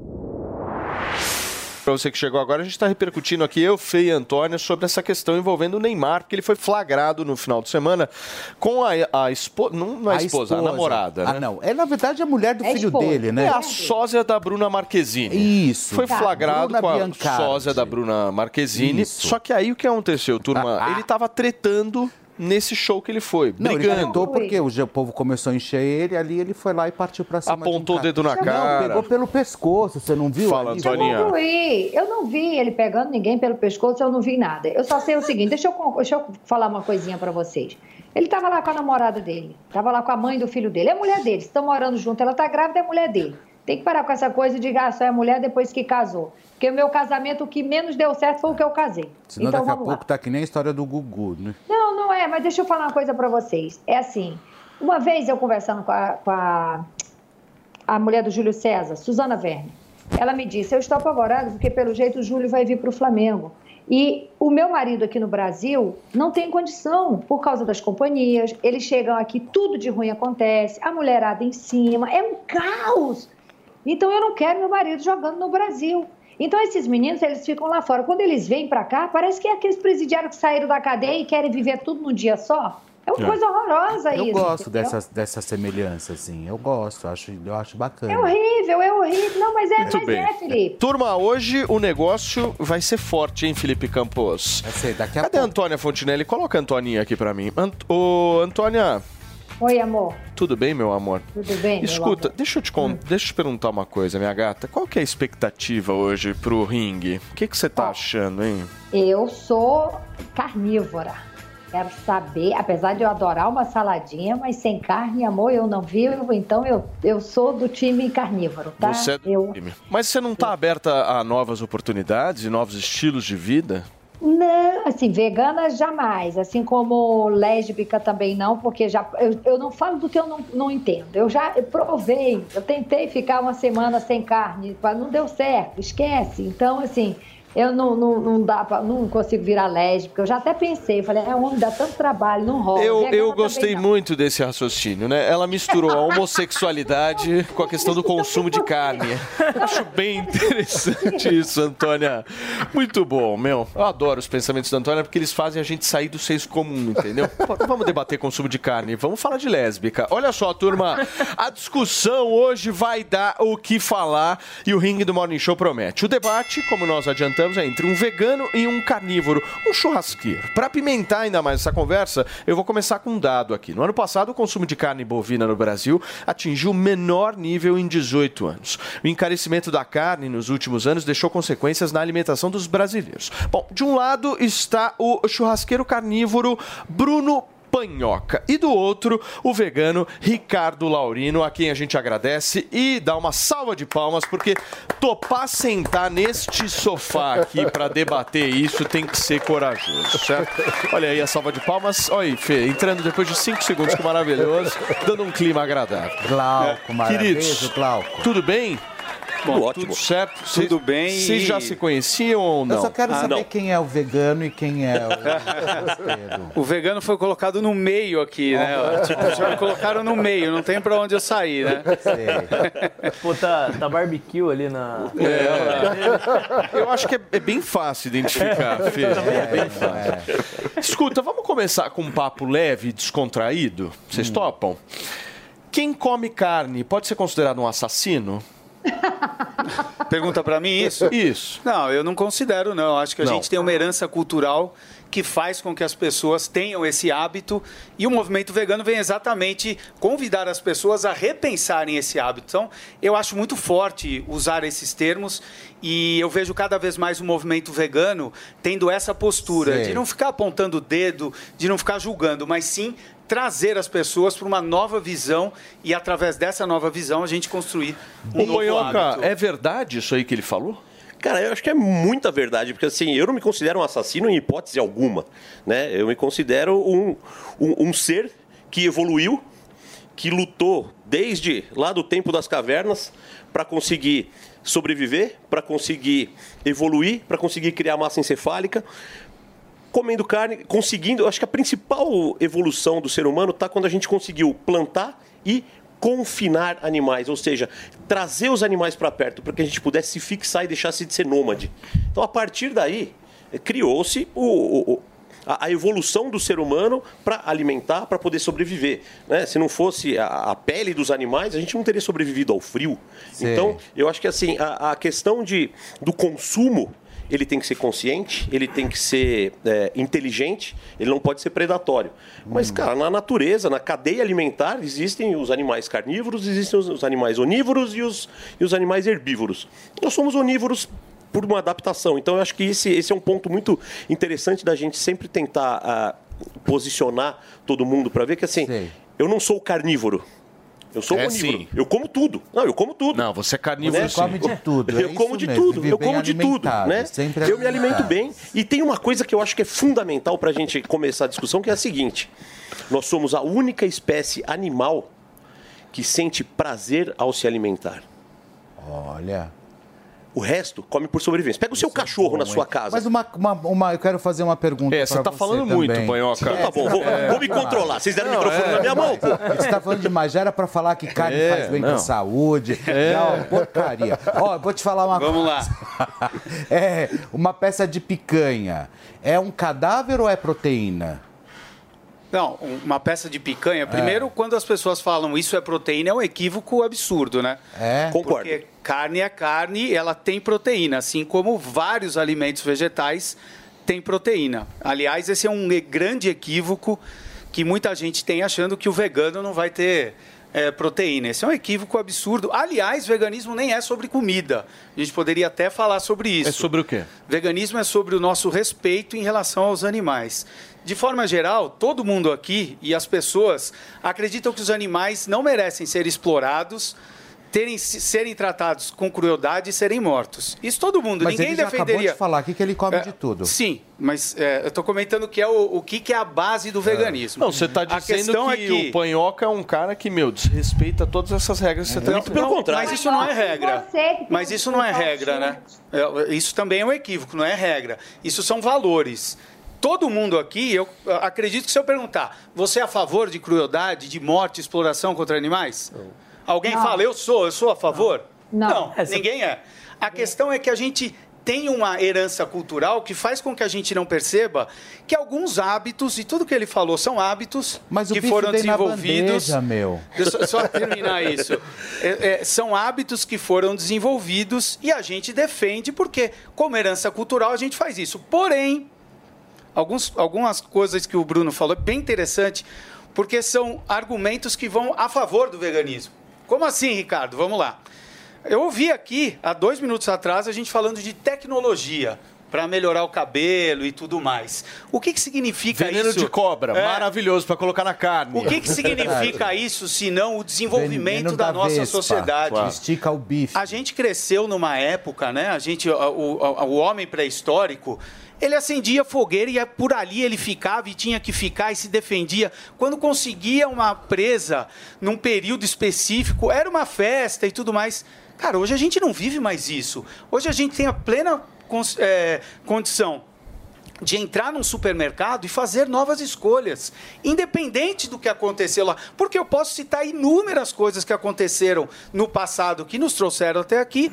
Pra você que chegou agora, a gente está repercutindo aqui, eu, Fê e Antônia, sobre essa questão envolvendo o Neymar, porque ele foi flagrado no final de semana com a, a esposa. Não, não é a esposa, a namorada. Ah, né? não. É, na verdade, a mulher do É filho esposa. dele, né? É a sósia da Bruna Marquezine. Isso. Foi Tá. flagrado Bruna com a Biancardi. sósia da Bruna Marquezine. Isso. Só que aí o que aconteceu, turma? Ah, ah. Ele tava tretando nesse show que ele foi, Não, ele brigando. tentou porque o o povo começou a encher ele, ali ele foi lá e partiu pra cima Apontou o de um dedo na Não, cara. pegou pelo pescoço, você não viu? Fala, ali? Antônia. Eu não vi, eu não vi ele pegando ninguém pelo pescoço, eu não vi nada. Eu só sei o seguinte, deixa eu, deixa eu falar uma coisinha pra vocês. Ele tava lá com a namorada dele, tava lá com a mãe do filho dele, é a mulher dele, estão morando junto, ela tá grávida, é a mulher dele. Tem que parar com essa coisa de ah, só é mulher depois que casou. Porque o meu casamento, o que menos deu certo foi o que eu casei. Senão então daqui a vamos lá. pouco tá que nem a história do Gugu, né? Não, não é, mas deixa eu falar uma coisa pra vocês. É assim, uma vez eu conversando com a, com a, a mulher do Júlio César, Suzana Verne, ela me disse, eu estou apavorada porque pelo jeito o Júlio vai vir para o Flamengo. E o meu marido aqui no Brasil não tem condição por causa das companhias. Eles chegam aqui, tudo de ruim acontece, a mulherada em cima, é um caos. Então eu não quero meu marido jogando no Brasil. Então esses meninos, eles ficam lá fora. Quando eles vêm para cá, parece que é aqueles presidiários que saíram da cadeia e querem viver tudo num dia só. É uma É. coisa horrorosa Eu isso. gosto entendeu? dessa, dessa semelhança, assim. Eu gosto, eu acho, eu acho bacana. É horrível, é horrível. Não, mas é, Muito mas bem. é, Felipe. Turma, hoje o negócio vai ser forte, hein, Felipe Campos? Vai ser daqui a Cadê a Antônia Fontinelli? Coloca a Antoninha aqui pra mim. Ant Ô, Antônia, Oi, amor. tudo bem, meu amor? Tudo bem? Escuta, deixa eu te con- deixa eu te perguntar uma coisa, minha gata. Qual que é a expectativa hoje pro ringue? O que que você tá achando, hein? Eu sou carnívora. Quero saber, apesar de eu adorar uma saladinha, mas sem carne, amor, eu não vivo, então eu, eu sou do time carnívoro, tá? Você é do eu, time. Mas você não tá aberta a novas oportunidades e novos estilos de vida? Não, assim, vegana jamais. Assim como lésbica também não, porque já eu, eu não falo do que eu não, não entendo. Eu já provei, eu tentei ficar uma semana sem carne, mas não deu certo, esquece. Então, assim, eu não, não, não dá pra, não consigo virar lésbica. Eu já até pensei, falei, é homem, dá tanto trabalho, não rola. Eu, eu gostei muito desse raciocínio, né? Ela misturou a homossexualidade com a questão do consumo de carne. Acho bem interessante isso, Antônia. Muito bom, meu. Eu adoro os pensamentos da Antônia porque eles fazem a gente sair do senso comum, entendeu? Vamos debater consumo de carne, vamos falar de lésbica. Olha só, turma, a discussão hoje vai dar o que falar e o ringue do Morning Show promete. O debate, como nós adiantamos, é entre um vegano e um carnívoro, um churrasqueiro. Para pimentar ainda mais essa conversa, eu vou começar com um dado aqui. No ano passado, o consumo de carne bovina no Brasil atingiu o menor nível em 18 anos. O encarecimento da carne nos últimos anos deixou consequências na alimentação dos brasileiros. Bom, de um lado está o churrasqueiro carnívoro Bruno Panhoca. E do outro, o vegano Ricardo Laurino, a quem a gente agradece e dá uma salva de palmas, porque topar sentar neste sofá aqui para debater isso tem que ser corajoso, certo? Olha aí a salva de palmas. Olha aí, Fê, entrando depois de cinco segundos, que maravilhoso, dando um clima agradável. Glauco, maravilhoso, Queridos, Glauco. tudo bem? Tudo ótimo. Tudo certo? Tudo bem Vocês já se conheciam ou não? Eu só quero Ah, saber não. quem é o vegano e quem é o. O vegano foi colocado no meio aqui, né? Tipo, já me colocaram no meio, não tem pra onde eu sair, né? Pô, tá, tá barbecue ali na. É. Eu acho que é, é bem fácil identificar, Fê. É bem fácil. Escuta, vamos começar com um papo leve e descontraído? Vocês topam? Quem come carne pode ser considerado um assassino? Pergunta para mim isso? Isso. Não, eu não considero, não. Acho que a Não. gente tem uma herança cultural que faz com que as pessoas tenham esse hábito e o movimento vegano vem exatamente convidar as pessoas a repensarem esse hábito. Então, eu acho muito forte usar esses termos e eu vejo cada vez mais o movimento vegano tendo essa postura Sei. de não ficar apontando o dedo, de não ficar julgando, mas sim trazer as pessoas para uma nova visão e através dessa nova visão a gente construir um Ô, novo Panhoca, hábito. é verdade isso aí que ele falou? Cara, eu acho que é muita verdade, porque assim, eu não me considero um assassino em hipótese alguma, né? Eu me considero um, um, um ser que evoluiu, que lutou desde lá do tempo das cavernas para conseguir sobreviver, para conseguir evoluir, para conseguir criar massa encefálica, comendo carne, conseguindo. eu Acho que a principal evolução do ser humano está quando a gente conseguiu plantar e confinar animais, ou seja, trazer os animais para perto para que a gente pudesse se fixar e deixasse de ser nômade. Então, a partir daí, eh, criou-se o- o- a evolução do ser humano para alimentar, para poder sobreviver. né? Se não fosse a, a pele dos animais, a gente não teria sobrevivido ao frio. Sim. Então, eu acho que assim a, a questão de, do consumo ele tem que ser consciente, ele tem que ser é, inteligente, ele não pode ser predatório. Mas, cara, na natureza, na cadeia alimentar, existem os animais carnívoros, existem os, os animais onívoros e os, e os animais herbívoros. Nós somos onívoros por uma adaptação. Então, eu acho que esse, esse é um ponto muito interessante da gente sempre tentar ah, posicionar todo mundo para ver que, assim, eu não sou carnívoro. Eu sou É, onívoro. sim. Eu como tudo. Não, eu como tudo. Não, você é carnívoro Né? sim. Come de tudo, é Eu como de mesmo, tudo. vive Eu como de tudo, né? sempre Eu me alimento bem. E tem uma coisa que eu acho que é fundamental para a gente começar a discussão, que é a seguinte: nós somos a única espécie animal que sente prazer ao se alimentar. Olha. O resto come por sobrevivência. Pega o seu cachorro na sua casa. Mas uma, uma, uma- eu quero fazer uma pergunta. É, você tá falando também. muito, Panhoca. Então tá bom, vou- vou me controlar. Vocês deram o microfone na minha mão, pô. Você tá falando demais. Já era pra falar que carne É, faz bem não. pra saúde. É. É uma porcaria. Ó, vou te falar uma Vamos coisa. É, uma peça de picanha. É um cadáver ou é proteína? Não, um- uma peça de picanha. Primeiro, quando as pessoas falam isso é proteína, é um equívoco absurdo, né? É? Porque carne é carne, ela tem proteína, assim como vários alimentos vegetais têm proteína. Aliás, esse é um grande equívoco que muita gente tem achando que o vegano não vai ter é, proteína. Esse é um equívoco absurdo. Aliás, veganismo nem é sobre comida. A gente poderia até falar sobre isso. É sobre o quê? Veganismo é sobre o nosso respeito em relação aos animais. De forma geral, todo mundo aqui e as pessoas acreditam que os animais não merecem ser explorados, terem, serem tratados com crueldade e serem mortos. Isso todo mundo. Mas Ninguém ele já defenderia. acabou de falar aqui que ele come É, de tudo. Sim, mas é, eu estou comentando que é o, o que, que é a base do veganismo. Não, você está dizendo que, é que o Panhoca é um cara que, meu, desrespeita todas essas regras que você está Não, Mas isso não é regra. Mas isso não é regra, né? É, Isso também é um equívoco, não é regra. Isso são valores. Todo mundo aqui, eu acredito que se eu perguntar, você é a favor de crueldade, de morte, exploração contra animais? Alguém Não. fala, eu sou, eu sou a favor? Não. ninguém é. A questão é que a gente tem uma herança cultural que faz com que a gente não perceba que alguns hábitos, e tudo que ele falou são hábitos Mas o que foram vem na desenvolvidos. bandeja, meu. Deixa eu só terminar isso. É, é, são hábitos que foram desenvolvidos e a gente defende porque, como herança cultural, a gente faz isso. Porém, alguns, algumas coisas que o Bruno falou é bem interessante, porque são argumentos que vão a favor do veganismo. Como assim, Ricardo? Vamos lá. Eu ouvi aqui, há dois minutos atrás, a gente falando de tecnologia para melhorar o cabelo e tudo mais. O que, que significa Veneno isso? de cobra, É. maravilhoso para colocar na carne. O que, que significa isso, se não o desenvolvimento Veneno da, nossa vespa. sociedade? Claro. Estica o bife. A gente cresceu numa época, né? A gente, o, o, o homem pré-histórico, ele acendia fogueira e por ali ele ficava e tinha que ficar e se defendia. Quando conseguia uma presa num período específico, era uma festa e tudo mais. Cara, hoje a gente não vive mais isso. Hoje a gente tem a plena é, condição de entrar num supermercado e fazer novas escolhas, independente do que aconteceu lá. Porque eu posso citar inúmeras coisas que aconteceram no passado que nos trouxeram até aqui,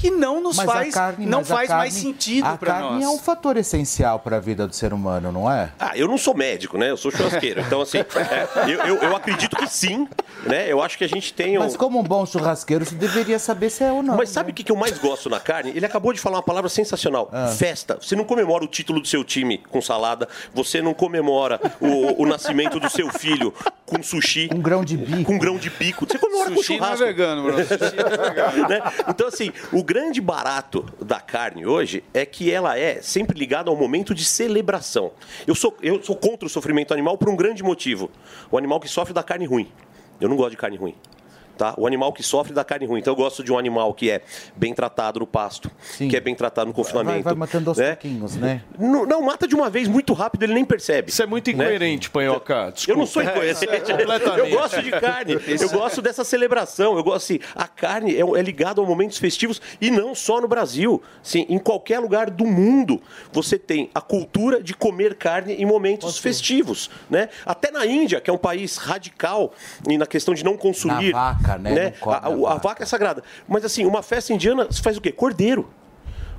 que não nos Mas a faz, carne- não a faz carne- mais sentido A para carne nós. é um fator essencial para a vida do ser humano, não é? Ah, eu não sou médico, né? Eu sou churrasqueiro. Então, assim, é, eu, eu- eu acredito que sim, né? Eu acho que a gente tem um... Mas como um bom churrasqueiro, você deveria saber se é ou não. Mas sabe o que que eu mais gosto na carne? Ele acabou de falar uma palavra sensacional. Festa. Você não comemora o título do seu time com salada, você não comemora o, o nascimento do seu filho com sushi. Um grão de bico. Com grão de bico. Você comemora com Sushi não é churrasco. vegano, Bruno. Sushi não é vegano. né? Então, assim, o grande barato da carne hoje é que ela é sempre ligada ao momento de celebração. Eu sou, eu sou contra o sofrimento animal por um grande motivo. O animal que sofre da carne ruim. Eu não gosto de carne ruim. Tá? O animal que sofre da carne ruim. Então eu gosto de um animal que é bem tratado no pasto, que é bem tratado no confinamento. Vai, vai matando aos né? pouquinhos, né? Não, não, mata de uma vez muito rápido, ele nem percebe. Isso é muito incoerente, Panhoca. Eu não sou Desculpa. incoerente. É, completamente. Eu gosto de carne. Eu gosto dessa celebração. Eu gosto assim, a carne é, é ligada a momentos festivos e não só no Brasil. Sim, em qualquer lugar do mundo você tem a cultura de comer carne em momentos festivos, né? Até na Índia, que é um país radical e na questão de não consumir, Na vaca, né? Come A, a- a vaca é sagrada. Mas assim, uma festa indiana se faz o quê? Cordeiro.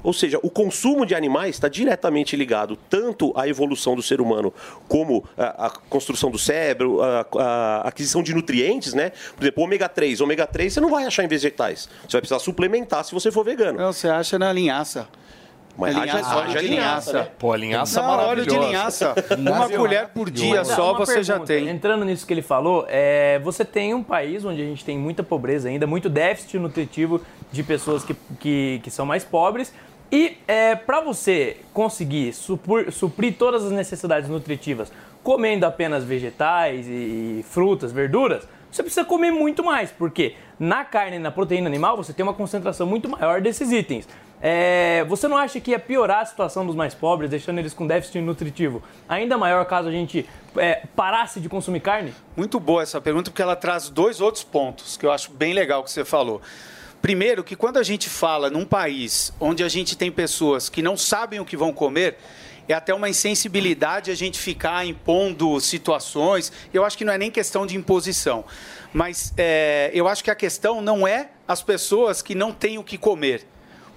Ou seja, o consumo de animais está diretamente ligado tanto à evolução do ser humano, como a, a construção do cérebro, a, a aquisição de nutrientes, né? Por exemplo, ômega 3. Ômega 3 você não vai achar em vegetais. Você vai precisar suplementar se você for vegano. Não, você acha na linhaça. Mas É haja- linhaça, haja óleo de linhaça, linhaça. né? Pô, a linhaça Não, óleo de linhaça. Uma colher por dia só você já pergunta, tem. Entrando nisso que ele falou, é, você tem um país onde a gente tem muita pobreza ainda, muito déficit nutritivo de pessoas que, que, que são mais pobres. E é, para você conseguir supor- suprir todas as necessidades nutritivas comendo apenas vegetais e frutas, verduras, você precisa comer muito mais, porque na carne e na proteína animal você tem uma concentração muito maior desses itens. É, você não acha que ia piorar a situação dos mais pobres, deixando eles com déficit nutritivo ainda maior caso a gente é, parasse de consumir carne? Muito boa essa pergunta, porque ela traz dois outros pontos que eu acho bem legal que você falou. Primeiro, que quando a gente fala num país onde a gente tem pessoas que não sabem o que vão comer, é até uma insensibilidade a gente ficar impondo situações. Eu acho que não é nem questão de imposição, mas é, eu acho que a questão não é as pessoas que não têm o que comer.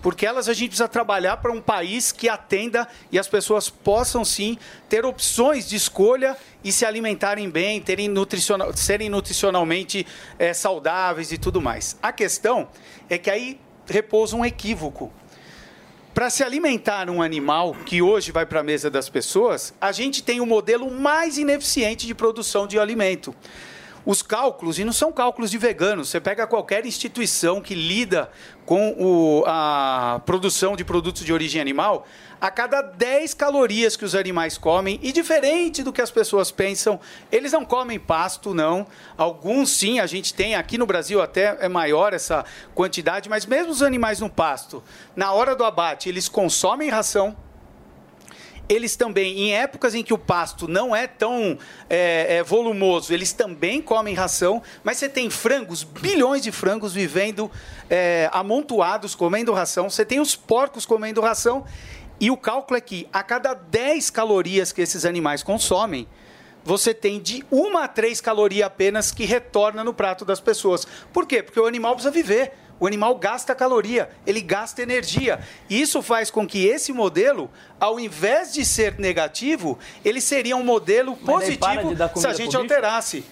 Porque elas a gente precisa trabalhar para um país que atenda e as pessoas possam sim ter opções de escolha e se alimentarem bem, terem nutricional, serem nutricionalmente eh, saudáveis e tudo mais. A questão é que aí repousa um equívoco. Para se alimentar um animal que hoje vai para a mesa das pessoas, a gente tem o modelo mais ineficiente de produção de alimento. Os cálculos, e não são cálculos de veganos, você pega qualquer instituição que lida com o- a produção de produtos de origem animal, a cada 10 calorias que os animais comem, e diferente do que as pessoas pensam, eles não comem pasto, não. Alguns sim, a gente tem, aqui no Brasil até é maior essa quantidade, mas mesmo os animais no pasto, na hora do abate, eles consomem ração, eles também, em épocas em que o pasto não é tão é, é, volumoso, eles também comem ração, mas você tem frangos, bilhões de frangos vivendo é, amontoados, comendo ração, você tem os porcos comendo ração, e o cálculo é que a cada 10 calorias que esses animais consomem, você tem de 1 a 3 calorias apenas que retorna no prato das pessoas. Por quê? Porque o animal precisa viver. O animal gasta caloria, ele gasta energia. E isso faz com que esse modelo, ao invés de ser negativo, ele seria um modelo Mas positivo se a gente alterasse.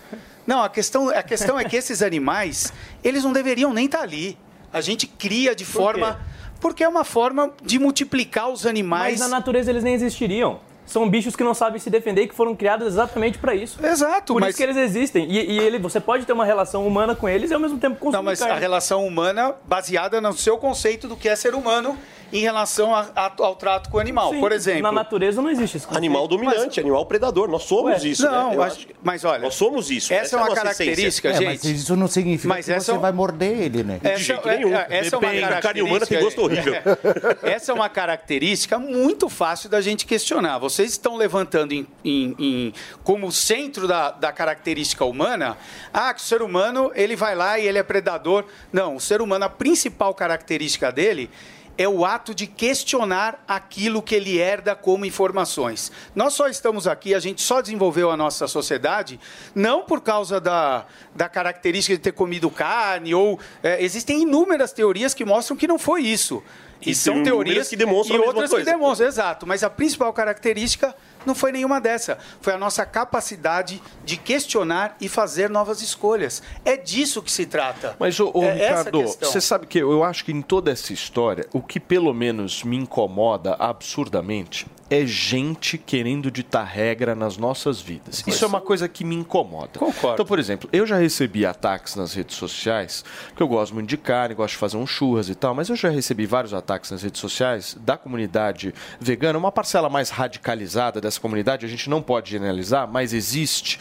Não, a questão, a questão é que esses animais, eles não deveriam nem estar ali. A gente cria de forma. Porque é uma forma de multiplicar os animais. Mas na natureza eles nem existiriam. São bichos que não sabem se defender e que foram criados exatamente para isso. Exato, Por mas- isso que eles existem. E, e ele, você pode ter uma relação humana com eles e ao mesmo tempo consumir Não, mas carne. a relação humana baseada no seu conceito do que é ser humano em relação a- a- ao trato com o animal. Sim, Por exemplo. Na natureza não existe isso. Animal dominante, animal predador. Nós somos Ué, isso, não, né? Eu mas- acho que mas olha. Nós somos isso. essa é a uma nossa característica. É, mas isso não significa Mas que essa você é vai morder ele, né? Essa, De jeito é- nenhum. é- essa é uma Depende, a carne característica. humana tem gosto horrível. essa é uma característica muito fácil da gente questionar. Vocês estão levantando em- em- em- como centro da, da característica humana, ah, que o ser humano ele vai lá e ele é predador. Não, o ser humano, a principal característica dele é o ato de questionar aquilo que ele herda como informações. Nós só estamos aqui, a gente só desenvolveu a nossa sociedade, não por causa da, da característica de ter comido carne, ou é, existem inúmeras teorias que mostram que não foi isso. E, E são teorias que demonstram e outras que demonstram, exato. Mas a principal característica não foi nenhuma dessa. Foi a nossa capacidade de questionar e fazer novas escolhas. É disso que se trata. Mas, ô, ô, É Ricardo, você sabe que eu acho que em toda essa história, o que pelo menos me incomoda absurdamente é gente querendo ditar regra nas nossas vidas. Isso é uma coisa que me incomoda. Concordo. Então, por exemplo, eu já recebi ataques nas redes sociais, que eu gosto muito de carne, gosto de fazer um churras e tal, mas eu já recebi vários ataques nas redes sociais da comunidade vegana, uma parcela mais radicalizada dessa comunidade, a gente não pode generalizar, mas existe,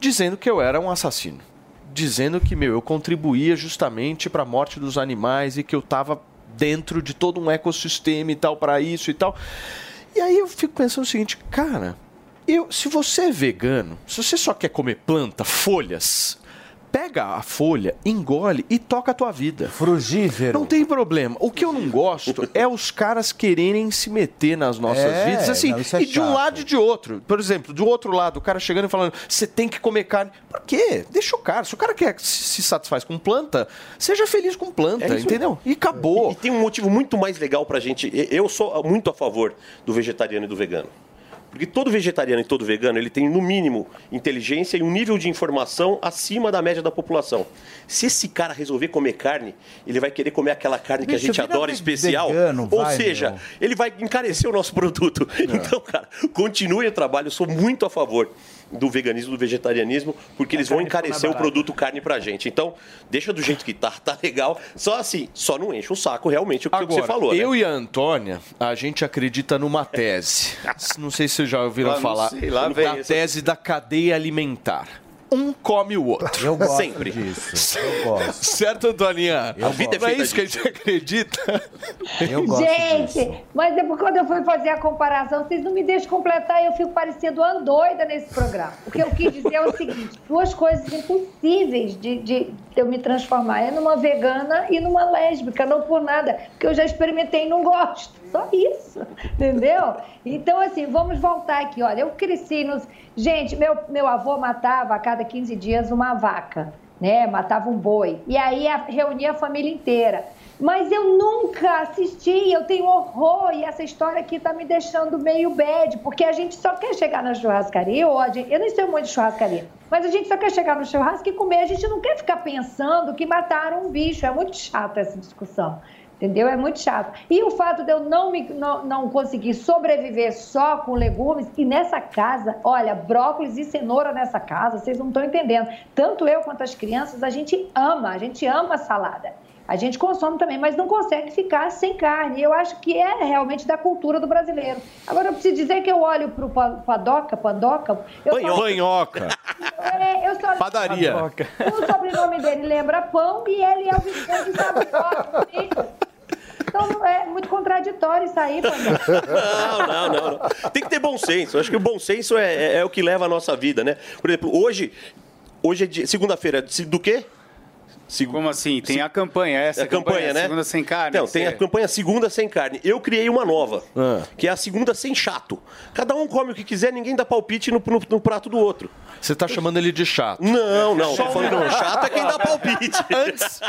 dizendo que eu era um assassino dizendo que, meu, eu contribuía justamente para a morte dos animais e que eu estava dentro de todo um ecossistema e tal para isso e tal. E aí eu fico pensando o seguinte, cara, eu, se você é vegano, se você só quer comer planta, folhas, pega a folha, engole e toca a tua vida. Frugívero. Não tem problema. O que eu não gosto é os caras quererem se meter nas nossas É, vidas, assim, não, é e de um lado e de outro. Por exemplo, do outro lado, o cara chegando e falando, você tem que comer carne. Por quê? Deixa o cara. Se o cara quer se satisfaz com planta, seja feliz com planta, É entendeu? E acabou. E, e tem um motivo muito mais legal pra gente. E- Eu sou muito a favor do vegetariano e do vegano. Porque todo vegetariano e todo vegano, ele tem no mínimo inteligência e um nível de informação acima da média da população. Se esse cara resolver comer carne, ele vai querer comer aquela carne que a Bicho, gente adora especial. vegano, Ou vai, seja, meu. ele vai encarecer o nosso produto. Então, cara, continue o trabalho. Eu sou muito a favor do veganismo, do vegetarianismo, porque eles vão carne ficou encarecer o produto carne pra gente. Então, deixa do jeito que tá, tá legal. Só assim, só não enche o saco realmente o que Agora, você falou, né? eu e a Antônia, a gente acredita numa tese. Não sei se vocês já ouviram Ah, falar. sei, lá vem da essa- tese da cadeia alimentar. Um come o outro. Eu gosto Sempre. disso. Eu gosto. Certo, Antoninha? Eu a vida é gosto. isso que a gente acredita. Eu gosto Gente, disso. mas depois quando eu fui fazer a comparação, vocês não me deixam completar e eu fico parecendo uma doida nesse programa. O que eu quis dizer é o seguinte: duas coisas impossíveis de, de eu me transformar. É numa vegana e numa lésbica, não por nada. Porque eu já experimentei e não gosto. Só isso. Entendeu? Então, assim, vamos voltar aqui. Olha, eu cresci nos. Gente, meu, meu avô matava a cada 15 dias uma vaca, né? Matava um boi. E aí reunia a família inteira. Mas eu nunca assisti, eu tenho horror e essa história aqui tá me deixando meio bad, porque a gente só quer chegar na churrascaria, gente, eu não sei muito de churrascaria, mas a gente só quer chegar no churrasco e comer, a gente não quer ficar pensando que mataram um bicho, é muito chato essa discussão. Entendeu? É muito chato. E o fato de eu não, me, não, não conseguir sobreviver só com legumes, e nessa casa, olha, brócolis e cenoura nessa casa, vocês não estão entendendo. Tanto eu quanto as crianças, a gente ama, a gente ama salada. A gente consome também, mas não consegue ficar sem carne. Eu acho que é realmente da cultura do brasileiro. Agora, eu preciso dizer que eu olho para o Padoca, Pandoca... Eu só- Panhoca. é, eu só Padaria. o sobrenome dele lembra pão e ele é o Vicente Sabrosa. Então é muito contraditório isso aí. Não, não, não, não. Tem que ter bom senso. Eu acho que o bom senso é, é- é o que leva a nossa vida, né? Por exemplo, hoje, hoje é segunda-feira se- do quê? Como assim? Tem a campanha, essa a campanha, né? Segunda sem carne. Então, tem a campanha Segunda Sem Carne. Eu criei uma nova, que é a Segunda Sem Chato. Cada um come o que quiser, ninguém dá palpite no, no- no prato do outro. Você tá chamando ele de chato. Não, não. Só falando chato é quem dá palpite. Antes.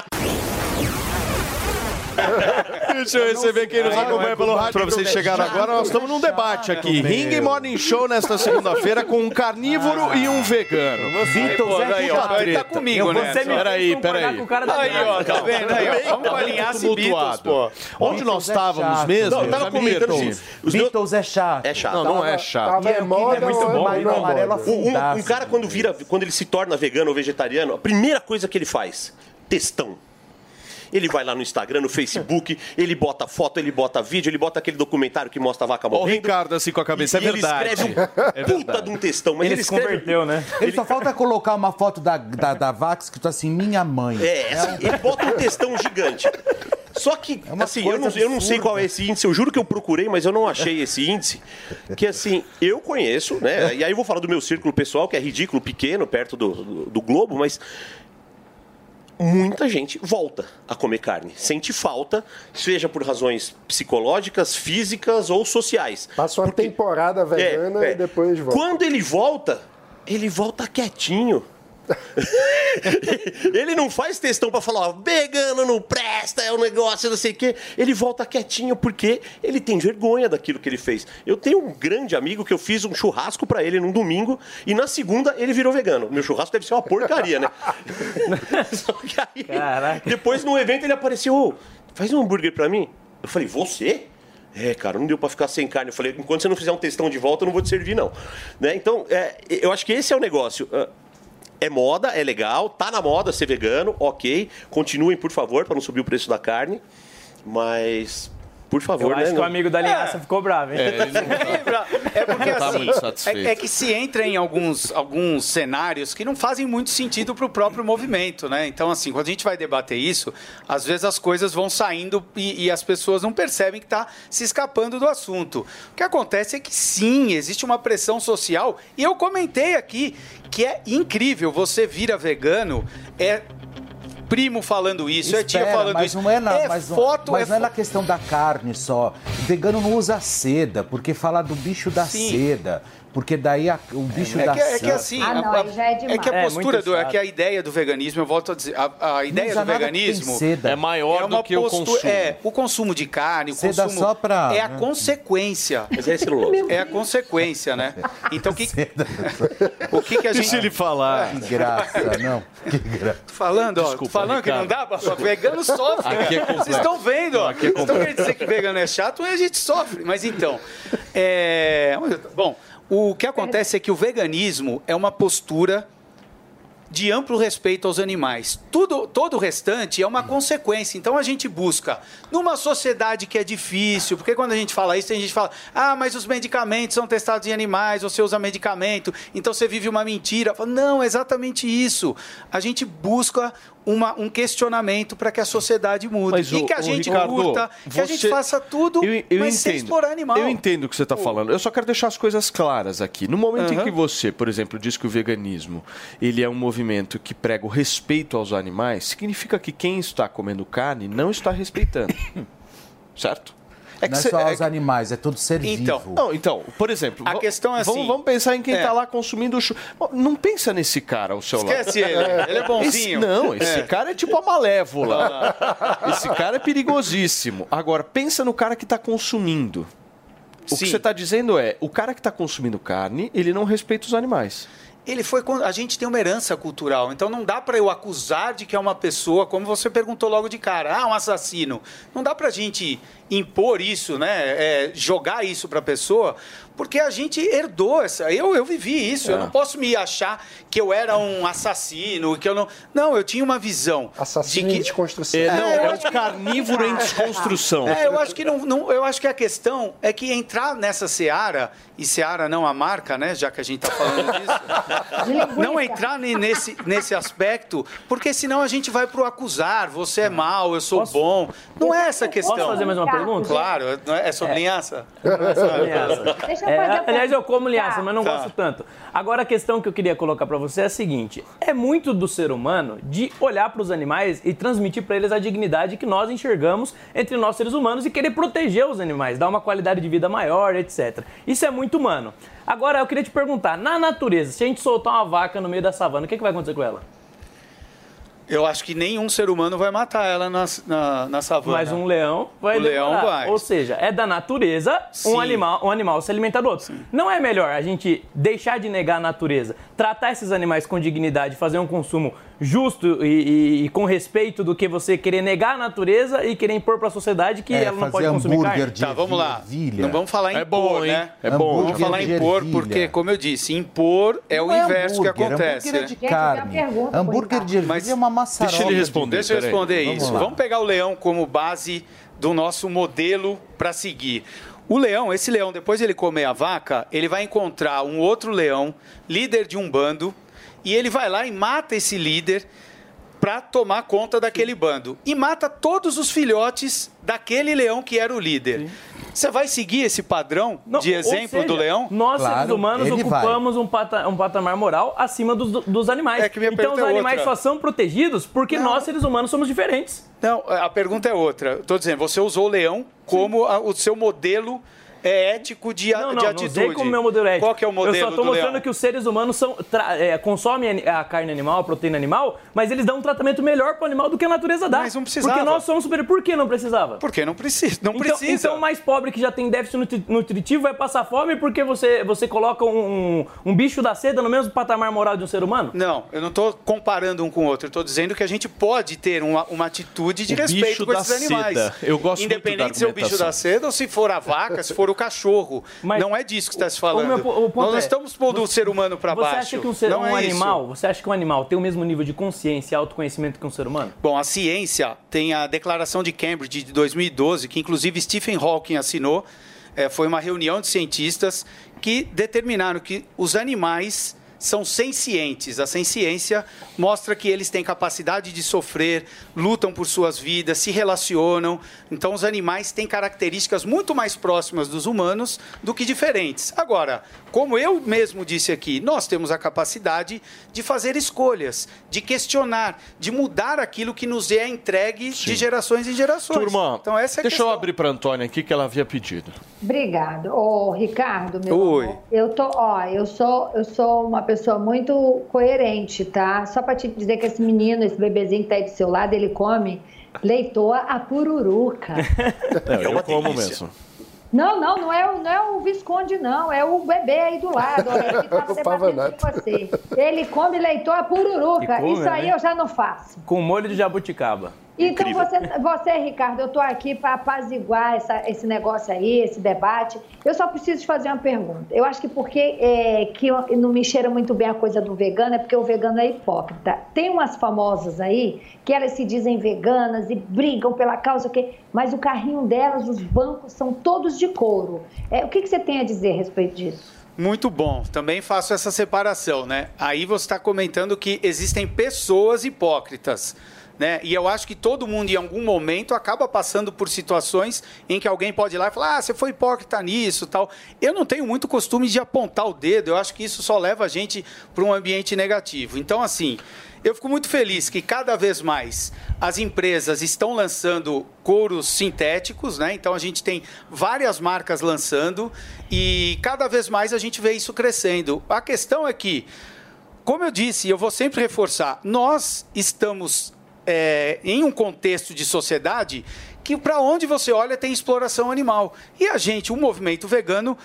Deixa eu receber quem nos acompanha pelo rádio. Pra vocês chegaram agora, nós estamos num debate aqui. Ring Morning Show nesta segunda-feira com um carnívoro e um vegano. Vitor, Zé, aí, ó, tá comigo, né? Peraí, peraí. com Aí, ó, tá vendo? Aí, ó, vamos Tá alinhar esse Beatles, pô. Onde nós é estávamos mesmo? Não, tava assim, os meus- Beatles é chato. É chato. Não, não é chato. É muito bom, é. Um, cara, quando vira, quando ele se torna vegano ou vegetariano, a primeira coisa que ele faz, textão. Ele vai lá no Instagram, no Facebook, ele bota foto, ele bota vídeo, ele bota aquele documentário que mostra a vaca Ó, o morrendo. Ricardo assim com a cabeça, E é ele verdade. escreve um puta de um textão, mas Ele, ele, se escreve... converteu, né? Ele só falta colocar uma foto da, da, da que tá assim, minha mãe. É, assim, ele bota um textão gigante. Só que, uma assim, eu não, eu não sei qual é esse índice, eu juro que eu procurei, mas eu não achei esse índice. Que, assim, eu conheço, né? E aí eu vou falar do meu círculo pessoal, que é ridículo, pequeno, perto do, do, do Globo, mas muita gente volta a comer carne. Sente falta, seja por razões psicológicas, físicas ou sociais. Passa uma temporada vegana É, é. e depois volta. Quando ele volta, ele volta quietinho. ele não faz textão pra falar, ó, vegano não presta, é um negócio, não sei o quê. Ele volta quietinho porque ele tem vergonha daquilo que ele fez. Eu tenho um grande amigo que eu fiz um churrasco pra ele num domingo e na segunda ele virou vegano. Meu churrasco deve ser uma porcaria, né? Só que aí, depois no evento ele apareceu, "Ô, faz um hambúrguer pra mim. Eu falei, você? É, cara, não deu pra ficar sem carne. Eu falei, enquanto você não fizer um textão de volta, eu não vou te servir, não. Né? Então, é, eu acho que esse é o negócio. É moda, é legal, tá na moda ser vegano, ok. Continuem, por favor, para não subir o preço da carne. Mas, por favor, Eu né? acho que o amigo da linhaça ficou bravo, hein? É, ele não É porque Não tá assim, muito satisfeito. é, é que se entra em alguns, alguns cenários que não fazem muito sentido para o próprio movimento, né? Então, assim, quando a gente vai debater isso, às vezes as coisas vão saindo e, e as pessoas não percebem que está se escapando do assunto. O que acontece é que sim, existe uma pressão social, e eu comentei aqui que é incrível, você vira vegano, é primo falando isso, é tia Espera, falando mas isso. não é na, é mas, não- foto, mas é não é na questão da carne só. O vegano não usa seda, porque fala do bicho da Sim. seda. Porque daí a- o bicho É da que, é seda. que assim, Ah, não, a- já é demais. que a É, postura do, é que a ideia do veganismo, eu volto a dizer, a, a ideia do que veganismo. É maior uma do que o postu- consumo. É, o consumo de carne, o Seda consumo só pra- é a né? consequência. Mas é. É a consequência, né? Então o que o que, que a gente Deixa ele falar. Que graça, não. Que graça. Falando, ó, Desculpa, falando que não Ricardo. dá pra vegano sofre. Aqui é. Vocês estão vendo, ó. Aqui é Vocês estão querendo dizer que vegano é chato e a gente sofre. Mas então, é... bom, o que acontece é que o veganismo é uma postura de amplo respeito aos animais. Tudo, todo o restante é uma consequência. Então a gente busca, numa sociedade que é difícil, porque quando a gente fala isso, tem gente fala: ah, mas os medicamentos são testados em animais, você usa medicamento, então você vive uma mentira. Fala, Não, é exatamente isso. A gente busca uma- um questionamento para que a sociedade mude. Mas, e que a gente Ricardo, curta, que a gente você- faça tudo, Eu, eu mas sem entendo. explorar animal. Eu entendo o que você está falando. Eu só quero deixar as coisas claras aqui. No momento em Aham. que você, por exemplo, diz que o veganismo ele é um movimento que prega o respeito aos animais, significa que quem está comendo carne não está respeitando. certo? Não é cê- só é os animais, é todo ser Então, vivo. não, então, por exemplo, A questão é vamos, assim- vamos pensar em quem É. está lá consumindo o chu... Bom, Não pensa nesse cara ao seu Esquece lado. ele, ele é bonzinho. Esse- não, esse É. cara é tipo a malévola. esse cara é perigosíssimo. Agora, pensa no cara que está consumindo. O Sim. que você está dizendo é, o cara que está consumindo carne, ele não respeita os animais. Ele foi quando a gente tem uma herança cultural, então não dá para eu acusar de que é uma pessoa, como você perguntou logo de cara, ah, um assassino. Não dá pra gente impor isso, né? É, jogar isso pra pessoa, porque a gente herdou essa. Eu, eu vivi isso, eu É. não posso me achar que eu era um assassino, que eu não. Não, eu tinha uma visão. Assassino de que... em desconstrução. É, não, eu é acho um carnívoro em desconstrução. É, eu acho que não, não- eu acho que a questão é que entrar nessa seara e seara não a marca, né, já que a gente está falando disso, não entrar ne- nesse nesse aspecto, porque senão a gente vai pro acusar, você é mal, eu sou bom. Não é essa a questão. Posso fazer mais uma pergunta? Claro, não é, é sobre linhaça. Linhaça. Deixa eu É, fazer uma aliás, eu como pergunta. linhaça, mas não Tá. gosto tanto. Agora, a questão que eu queria colocar pra você é a seguinte: é muito do ser humano de olhar pros animais e transmitir pra eles a dignidade que nós enxergamos entre nós seres humanos e querer proteger os animais, dar uma qualidade de vida maior, etc. Isso é muito humano. Agora, eu queria te perguntar: na natureza, se a gente soltar uma vaca no meio da savana, o que, que vai acontecer com ela? Eu acho que nenhum ser humano vai matar ela na, na, na savana. Mas um leão vai O leão vai. Ou seja, é da natureza Sim. um animal, um animal se alimentar do outro. Não é melhor a gente deixar de negar a natureza, tratar esses animais com dignidade, fazer um consumo justo e, e- e com respeito do que você querer negar a natureza e querer impor para a sociedade que É, ela não pode consumir carne? de Tá, vamos lá. ervilha. Não vamos falar em É bom, impor, hein? né? É bom. Vamos falar em de impor ervilha. porque, como eu disse, impor é o é inverso que acontece. Hambúrguer é né? de tenho uma carne. pergunta Hambúrguer de ervilha Mas é uma maçaroca. deixa ele de- responder. Deixa eu responder Vamos isso. lá. Vamos pegar o leão como base do nosso modelo para seguir. O leão, esse leão, depois de ele comer a vaca, ele vai encontrar um outro leão, líder de um bando, e ele vai lá e mata esse líder para tomar conta daquele bando. E mata todos os filhotes daquele leão que era o líder. Você vai seguir esse padrão de Ou exemplo seja, do leão? Nós, seres humanos, ocupamos um, pata- um patamar moral acima dos, dos animais. então, os é animais outra. só são protegidos porque nós, seres humanos, somos diferentes. Não, a pergunta é outra. Estou dizendo, você usou o leão como a- o seu modelo é, ético de, Não, de não, não atitude. sei como meu modelo é ético. Qual que é o modelo Eu só tô do mostrando leão? que os seres humanos são, tra- é, consomem a carne animal, a proteína animal, mas eles dão um tratamento melhor pro animal do que a natureza dá. Mas não precisava. Porque nós somos superiores. Por que não precisava? Porque não precisa. Não então, precisa. Então o mais pobre que já tem déficit nutri- nutritivo vai passar fome porque você, você coloca um, um, um bicho da seda no mesmo patamar moral de um ser humano? Não, eu não estou comparando um com o outro. Eu estou dizendo que a gente pode ter uma, uma atitude de O respeito com esses animais. seda. Eu gosto muito da Independente se é o bicho da seda ou se for a vaca, se for o cachorro. não é disso que está se falando. O meu o Nós não é, estamos pondo o ser humano para Você baixo. acha que um, ser, não um é isso. animal, você acha que um animal tem o mesmo nível de consciência e autoconhecimento que um ser humano? Bom, a ciência tem a Declaração de Cambridge de 2012, que inclusive Stephen Hawking assinou. É, foi uma reunião de cientistas que determinaram que os animais são sencientes. A senciência mostra que eles têm capacidade de sofrer, lutam por suas vidas, se relacionam. Então, os animais têm características muito mais próximas dos humanos do que diferentes. Agora, como eu mesmo disse aqui, nós temos a capacidade de fazer escolhas, de questionar, de mudar aquilo que nos é entregue de gerações em gerações. Turma, então, essa é a deixa eu abrir para Antônia aqui que ela havia pedido. Obrigado. Ô, Ricardo, meu Oi. amor, eu tô, ó, eu sou, eu sou uma pessoa muito coerente, tá? Só pra te dizer que esse menino, esse bebezinho que tá aí do seu lado, ele come leitoa a pururuca. Não, eu como mesmo. Não, não, não é, o- não é o Visconde, não. É o bebê aí do lado. ó, Ele tá você. Ele come leitor a pururuca. Come, Isso aí né? eu já não faço. Com molho de jabuticaba. Então, você, você, Ricardo, eu estou aqui para apaziguar essa- esse negócio aí, esse debate. Eu só preciso te fazer uma pergunta. Eu acho que porque é, que não me cheira muito bem a coisa do vegano é porque o vegano é hipócrita. Tem umas famosas aí que elas se dizem veganas e brigam pela causa, que, mas o carrinho delas, os bancos, são todos de couro. É, o que, que você tem a dizer a respeito disso? Muito bom. Também faço essa separação, né? Aí você está comentando que existem pessoas hipócritas. Né? E eu acho que todo mundo, em algum momento, acaba passando por situações em que alguém pode ir lá e falar: ah, você foi hipócrita nisso tal. Eu não tenho muito costume de apontar o dedo, eu acho que isso só leva a gente para um ambiente negativo. Então, assim, eu fico muito feliz que cada vez mais as empresas estão lançando couros sintéticos, né? Então a gente tem várias marcas lançando e cada vez mais a gente vê isso crescendo. A questão é que, como eu disse, eu vou sempre reforçar, nós estamos é, em um contexto de sociedade que para onde você olha tem exploração animal. E a gente, o movimento vegano,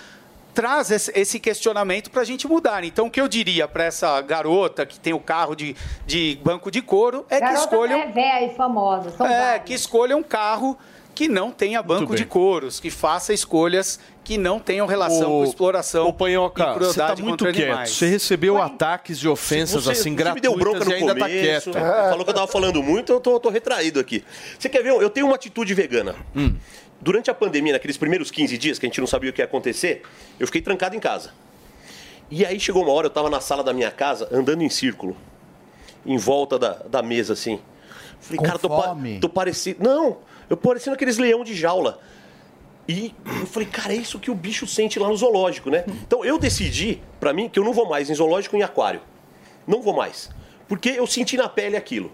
traz esse- questionamento para a gente mudar. Então, o que eu diria para essa garota que tem o carro de, de banco de couro é que Garota escolham é velha e famosa. São é, que escolha um carro que não tenha banco de couros, que faça escolhas que não tenham relação Ô, com exploração Ô, Panhoca, e você crueldade tá muito contra quieto. animais. Você recebeu ataques e ofensas Você- assim você me gratuitas deu bronca no e ainda tá começo, quieto. Falou que eu tava falando muito, eu tô, tô retraído aqui. Você quer ver? Eu tenho uma atitude vegana. Hum. Durante a pandemia, naqueles primeiros 15 dias que a gente não sabia o que ia acontecer, eu fiquei trancado em casa. E aí chegou uma hora, eu tava na sala da minha casa, andando em círculo, em volta da, da mesa, assim. Falei, Com cara, tô, tô parecido. Não, eu parecendo aqueles leão de jaula. E eu falei, cara, é isso que o bicho sente lá no zoológico, né? Então eu decidi, pra mim, que eu não vou mais em zoológico e em aquário. Não vou mais. Porque eu senti na pele aquilo.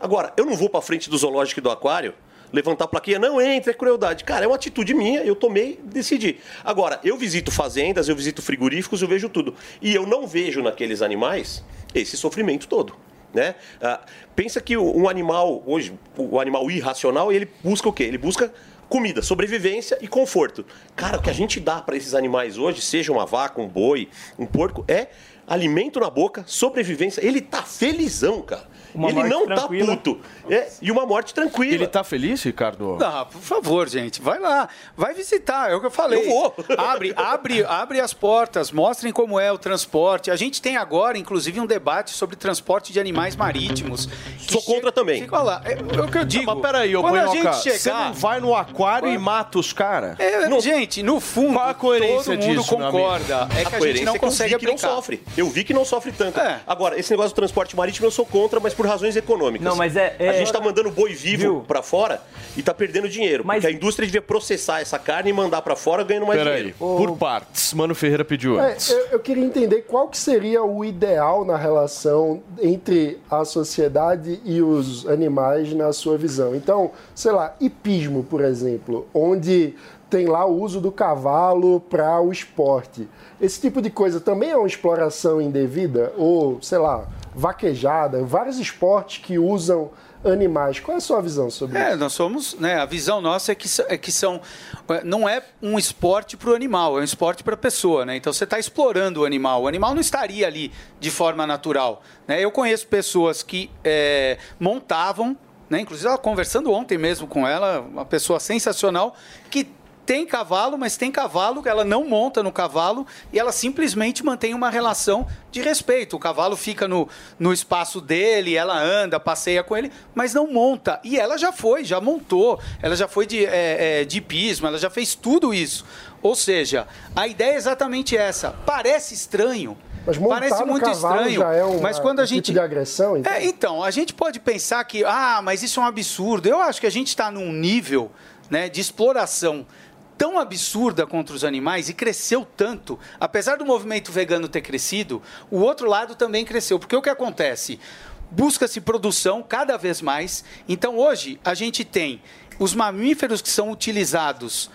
Agora, eu não vou pra frente do zoológico e do aquário levantar a plaquinha, não entra, é crueldade. Cara, é uma atitude minha, eu tomei, decidi. Agora, eu visito fazendas, eu visito frigoríficos, eu vejo tudo. E eu não vejo naqueles animais esse sofrimento todo. Né? Ah, pensa que um animal, hoje, o animal irracional, ele busca o quê? Ele busca comida, sobrevivência e conforto. Cara, o que a gente dá para esses animais hoje, seja uma vaca, um boi, um porco, é alimento na boca, sobrevivência. Ele tá felizão, cara. Uma ele morte não tranquila. tá puto. É, e uma morte tranquila. Ele tá feliz, Ricardo? Não, por favor, gente, vai lá, vai visitar, é o que eu falei. Eu vou. Abre, abre, abre as portas, mostrem como é o transporte. A gente tem agora, inclusive, um debate sobre transporte de animais marítimos. Sou contra também. Fica lá, é, é o que eu digo. Mas peraí, ô quando a gente você chegar, não vai no aquário e mata os caras? É, gente, no fundo, Qual a coerência todo mundo disso, concorda. É que a, gente coerência não é que eu consegue vi que não sofre. Eu vi que não sofre tanto. Agora, esse negócio do transporte marítimo eu sou contra, mas por razões econômicas. Não, mas é- é- A gente tá mandando boi vivo pra fora e tá perdendo dinheiro. Porque a indústria devia processar essa carne e mandar pra fora ganhando mais Peraí, dinheiro. por partes. Mano Ferreira pediu É, antes. eu, eu queria entender qual que seria o ideal na relação entre a sociedade e os animais na sua visão. Então, sei lá, hipismo, por exemplo, onde tem lá o uso do cavalo para o esporte. Esse tipo de coisa também é uma exploração indevida? Ou, sei lá, vaquejada, vários esportes que usam animais. Qual é a sua visão sobre É, isso? nós somos, né? A visão nossa é que, é que são, é, não é um esporte para o animal, é um esporte para a pessoa, né? Então você está explorando o animal. O animal não estaria ali de forma natural. Né? Eu conheço pessoas que é, montavam, né? Inclusive ela conversando ontem mesmo com ela, uma pessoa sensacional que tem cavalo, mas tem cavalo ela não monta no cavalo e ela simplesmente mantém uma relação de respeito. O cavalo fica no, no espaço dele, ela anda, passeia com ele, mas não monta. E ela já foi, já montou, ela já foi de, é, é, de hipismo, ela já fez tudo isso. Ou seja, a ideia é exatamente essa. Parece estranho. Mas Parece muito estranho, já é um mas quando a um gente tipo de agressão, então? é, então, a gente pode pensar que, ah, mas isso é um absurdo. Eu acho que a gente está num nível né, de exploração tão absurda contra os animais e cresceu tanto, apesar do movimento vegano ter crescido, o outro lado também cresceu. Porque o que acontece? Busca-se produção cada vez mais. Então, hoje, a gente tem os mamíferos que são utilizados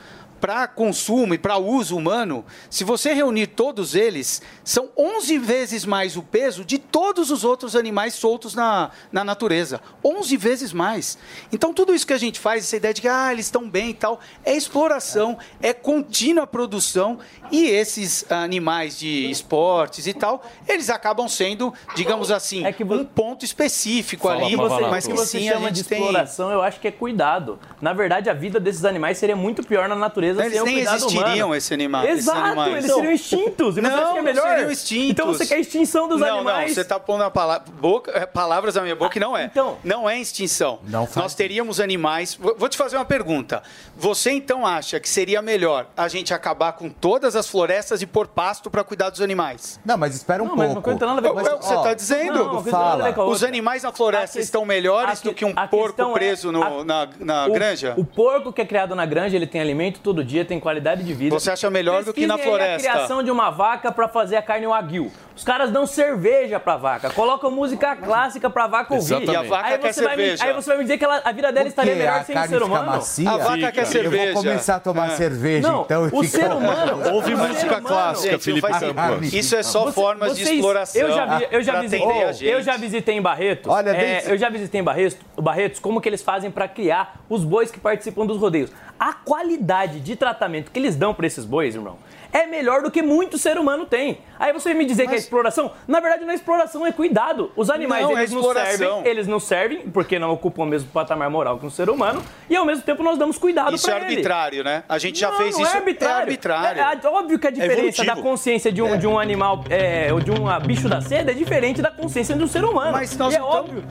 para consumo e para uso humano, se você reunir todos eles, são 11 vezes mais o peso de todos os outros animais soltos na, na natureza. 11 vezes mais. Então, tudo isso que a gente faz, essa ideia de que ah, eles estão bem e tal, é exploração, é contínua produção e esses animais de esportes e tal, eles acabam sendo, digamos assim, um ponto específico Fala, ali, Pavanato. mas que que você sim, a chama de gente tem... exploração, eu acho que é cuidado. Na verdade, a vida desses animais seria muito pior na natureza Eles sem o nem cuidado existiriam, humano. esse anima- esses Exato, animais. eles Não. seriam extintos. E você acha não, que é melhor? Não seriam extintos. Então você quer a extinção dos não, animais? Não, você está pondo a pala- boca- é, palavras na minha boca que não é. Então, não é extinção. Nós teríamos animais. Vou te fazer uma pergunta. Você então acha que seria melhor a gente acabar com todas as florestas e pôr pasto para cuidar dos animais? Não, mas espera um Não, mas pouco. coisa não tem nada a ver com Mas, é o que você está dizendo. não, não tem nada a ver com a Os animais na floresta estão melhores do que um porco é- preso no- a- na, na o, granja? O porco que é criado na granja, ele tem alimento todo dia, tem qualidade de vida. Você acha melhor do que na floresta? a criação de uma vaca para fazer a carne wagyu. Os caras dão cerveja pra vaca, colocam música clássica pra vaca ouvir. Exatamente. E a vaca aí quer você vai me- cerveja. aí você vai me dizer que ela- a vida dela estaria melhor A sem carne ser fica humano? macia? A vaca quer cerveja. Eu vou começar a tomar É. cerveja, Não, então. e o fica- ser humano- Ouve o música humano- clássica, Gente, Felipe Campos. Isso é só Você- formas de vocês- exploração. Eu já, vi, eu já pra visitei, gente. eu já visitei em Barretos. Olha, é, desde- eu já visitei em Barretos, Barretos como que eles fazem para criar os bois que participam dos rodeios. A qualidade de tratamento que eles dão para esses bois, irmão, é melhor do que muito ser humano tem. Aí você vai me dizer que é exploração? Na verdade, não é exploração, é cuidado. Os animais, Não, é eles nos exploração. servem, eles nos servem porque não ocupam o mesmo patamar moral que um ser humano, e ao mesmo tempo nós damos cuidado Isso é ele. arbitrário, né? A gente já Não, fez não isso. É arbitrário. É arbitrário. É, é óbvio que a diferença da consciência de um, de um animal, é, ou de um bicho da seda, é diferente da consciência de um ser humano. Mas nós E é não óbvio.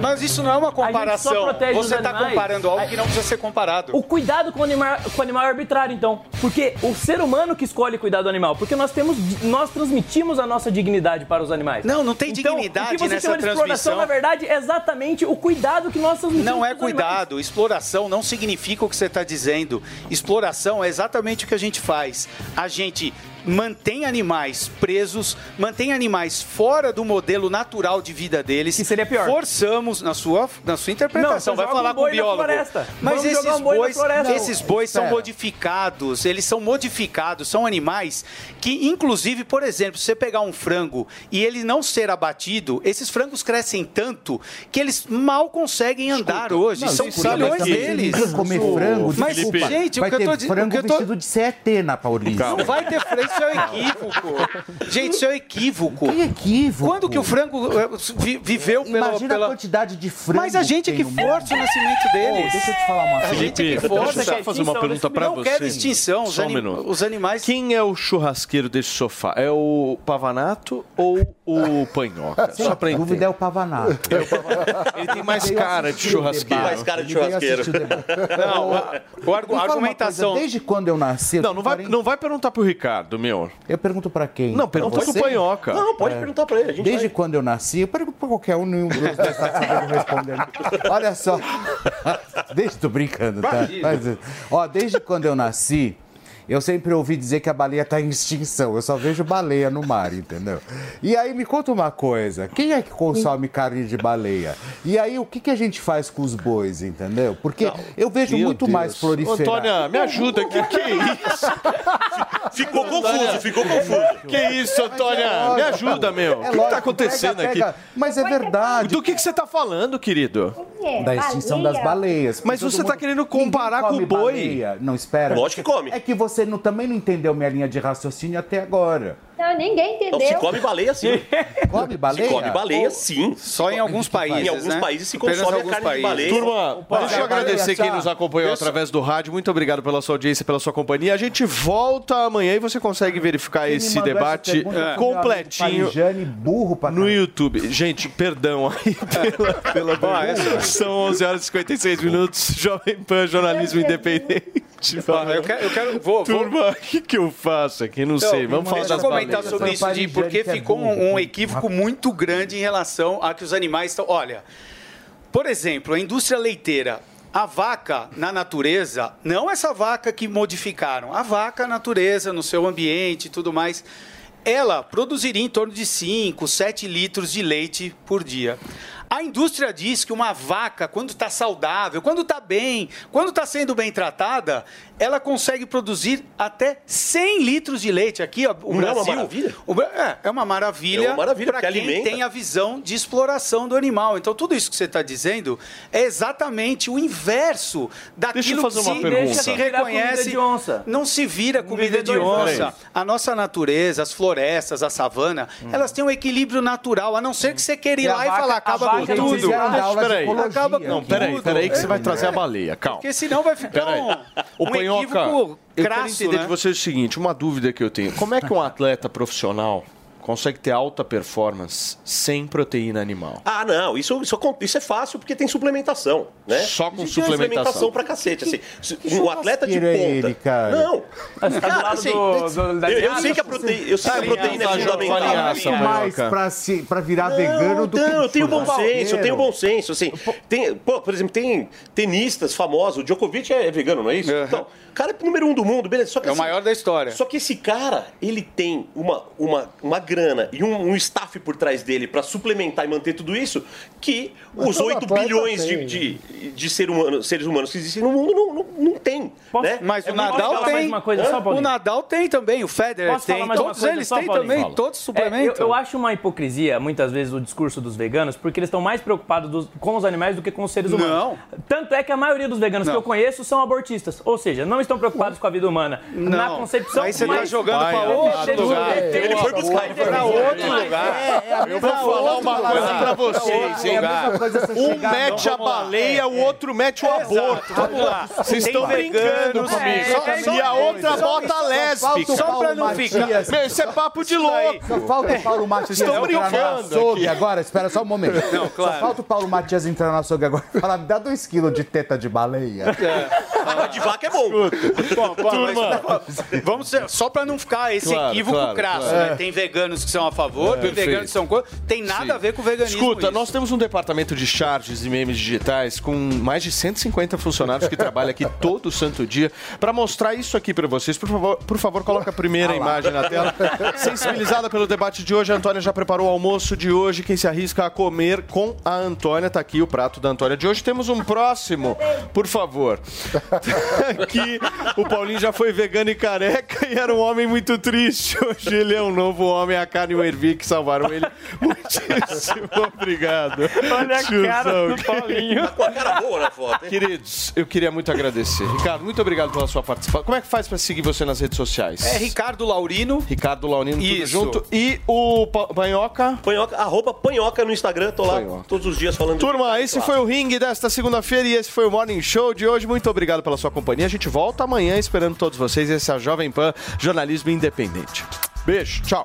Mas isso não é uma comparação. só protege os Você está comparando algo que não precisa ser comparado. O cuidado com o, animal, com o animal é arbitrário, então. Porque o ser humano que escolhe cuidar do animal. Porque nós temos. Nós transmitimos a nossa dignidade para os animais. Não, não tem Então, dignidade o que você nessa chama de exploração, na verdade, é exatamente o cuidado que nós transmitimos Não é pros animais. cuidado. Exploração não significa o que você está dizendo. Exploração é exatamente o que a gente faz. A gente mantém animais presos, mantém animais fora do modelo natural de vida deles. Que seria pior. Forçamos, na sua, na sua interpretação, Não, vai falar um com o biólogo. Mas Vamos esses um boi na bois, esses bois são modificados, eles são modificados, são animais que, inclusive, por exemplo, se você pegar um frango e ele não ser abatido, esses frangos crescem tanto que eles mal conseguem andar hoje. Não, são escuta, milhões também deles. Comer frango, Mas, desculpa. gente, vai o que eu ter tô dizendo. frango o que eu tô- vestido de CET na Paulista. Não vai ter frango, isso é um equívoco. Gente, isso é um equívoco. Que equívoco? Quando que o frango eh, vi- viveu pela... Imagina pela... a quantidade de frango. Mas a gente que no mundo. força o nascimento deles. Ô, deixa eu te falar uma A coisa. gente que Felipe, força. deixa eu só fazer uma pergunta pra não você. quero extinção. Os, Só um anim- minuto. os animais... Quem é o churrasqueiro desse sofá? É o Pavanato ou o Panhoca? Só pra dúvida entender. é o Pavanato. Ele tem mais cara de churrasqueiro. Mais cara de churrasqueiro. Não, uma argumentação... coisa, desde quando eu nasci... Não, não vai, 40 não vai perguntar pro Ricardo. Meu? Eu pergunto pra quem? Não, pergunta pro Panhoca. Não, pode É. perguntar pra ele. A gente Desde vai- quando eu nasci, eu pergunto pra qualquer um, nenhum dos dois tá sabendo responder. Olha só. Desde, tô brincando, tá? Mas, ó, desde quando eu nasci, eu sempre ouvi dizer que a baleia tá em extinção. Eu só vejo baleia no mar, entendeu? E aí me conta uma coisa: quem é que consome carne de baleia? E aí o que, que a gente faz com os bois, entendeu? Porque eu vejo Meu muito Deus. mais proliferar. Antônia, me ajuda. Que que é isso? Ficou confuso, ficou confuso. Que isso, Antônia? Me ajuda, meu. O que, que tá acontecendo aqui? Mas é verdade. Do que, que você tá falando, querido? Da extinção das baleias. Mas você tá mundo- querendo comparar com o boi? baleia. Não, espera. Lógico que come. É que você não- também não entendeu minha linha de raciocínio até agora. Não, ninguém Não, entendeu. se come baleia, sim. Come baleia? Se come baleia, sim. Só em alguns países. Em alguns né? países se Apenas consome a carne de países. baleia. Turma, deixa eu agradecer quem nos acompanhou através do rádio. Muito obrigado pela sua audiência, pela sua companhia. A gente volta amanhã e você consegue verificar Quem esse essa debate pergunta completinho Parijane, burro pra no YouTube. Gente, perdão aí pela, pela pergunta. São 11 horas e 56 minutos. Jovem Pan, jornalismo independente. Eu quero, eu quero vou, Turma, o que, que eu faço aqui? Não Então, sei. Vamos falar Deixa eu das comentar baleias. sobre isso, Di, porque ficou um, um equívoco muito grande em relação a que os animais estão. Olha, por exemplo, a indústria leiteira. A vaca na natureza, não essa vaca que modificaram, a vaca natureza, no seu ambiente e tudo mais, ela produziria em torno de 5, 7 litros de leite por dia. A indústria diz que uma vaca, quando está saudável, quando está bem, quando está sendo bem tratada, ela consegue produzir até 100 litros de leite. Aqui, ó, o Não é uma Brasil. maravilha? o é, é uma maravilha, É uma maravilha, para quem alimenta. tem a visão de exploração do animal. Então, tudo isso que você está dizendo é exatamente o inverso daquilo que uma se, pergunta. se reconhece. de onça. Não se vira comida de onça. A nossa natureza, as florestas, a savana, elas têm um equilíbrio natural, a não ser que você queira ir E lá e falar, a acaba com tudo. de Peraí. Acaba com Não, peraí, peraí que você vai trazer a baleia. Calma. Porque senão vai ficar Peraí. um, O um Equívoco eu quero crasso, entender né? de você o seguinte, uma dúvida que eu tenho. Como é que um atleta profissional consegue ter alta performance sem proteína animal? Ah, não, isso, isso, isso é fácil porque tem suplementação, né? Só com Existe uma suplementação. pra cacete, assim. Que um atleta de churrasqueiro ponta. é ele, cara? Não. Tá Cara, assim, do, do, da eu, eu sei que a proteína, eu sei que a proteína é fundamental. mais Panhoca. pra, se, pra virar Não, vegano do que não, eu tenho bom senso, eu tenho bom senso, assim. Tem, pô, por exemplo, tem tenistas famosos, o Djokovic é vegano, não é isso? Então, o cara é o número um do mundo, beleza. Só que, É o assim, maior da história. Só que esse cara, ele tem uma, uma, uma grana e um, um staff por trás dele pra suplementar e manter tudo isso, que Mas os todo 8 atleta bilhões de, tem. de, de ser humano- seres humanos que existem no mundo não, não, não tem. Né? Mas É o Nadal tem. uma coisa só, o? Nadal tem também, o Federer Posso tem. Todos eles só, têm Paulinho? também, Fala. todos É, eu, suplementam. eu acho uma hipocrisia, muitas vezes, o discurso dos veganos, porque eles estão mais preocupados dos- com os animais do que com os seres humanos. Não. Tanto é que a maioria dos veganos Não. que eu conheço são abortistas. Ou seja, não estão preocupados com a vida humana. Na Não. concepção, Aí você tá mas- jogando vai, outro lugar. Ele foi buscar, ele foi Pra outro lugar. Eu vou falar uma coisa pra vocês, hein? É Um mete a baleia, o outro mete o aborto. Vamos lá. Vocês estão brincando comigo. é, e a outra bota lésbica. Só pra não ficar- Meu, isso é papo de louco. Só falta o Paulo Matias estão entrar no brincando açougue agora. Espera só um momento. Não, claro. Só falta o Paulo Matias entrar no açougue agora e falar, me dá dois quilos de teta de baleia. A de vaca é bom. Mas- vamos ser, só pra não ficar esse equívoco crasso, né? Tem veganos que são a favor, perfeito. veganos que são contra. Tem nada Sim. a ver com veganismo. Escuta, isso. nós temos um departamento de charges e memes digitais com mais de 150 funcionários que trabalham aqui todo santo dia para mostrar isso aqui para vocês. Por favor, por favor, coloca a primeira imagem na tela. Sensibilizada pelo debate de hoje, a Antônia já preparou o almoço de hoje. Quem se arrisca a comer com a Antônia, tá aqui o prato da Antônia de hoje. Temos um próximo, por favor. Aqui, o Paulinho já foi vegano e careca e era um homem muito triste. Hoje ele é um novo homem, a Karen e o Ervi que salvaram ele. Muitíssimo obrigado. Olha a cara Tiozão. do Paulinho. Tá com a cara boa na foto, hein? Queridos, eu queria muito agradecer. Ricardo, muito obrigado pela sua participação. Como é que faz pra seguir você nas redes sociais? É Ricardo Laurino. Ricardo Laurino, tudo Isso. junto. E o Pa- Panhoca? Panhoca, arroba panhoca no Instagram, tô lá Panhoca. todos os dias falando. Turma, esse foi o ringue desta segunda-feira e esse foi o Morning Show de hoje. Muito obrigado pela sua companhia. A gente volta amanhã esperando todos vocês. Esse é a Jovem Pan Jornalismo Independente. Beijo, tchau.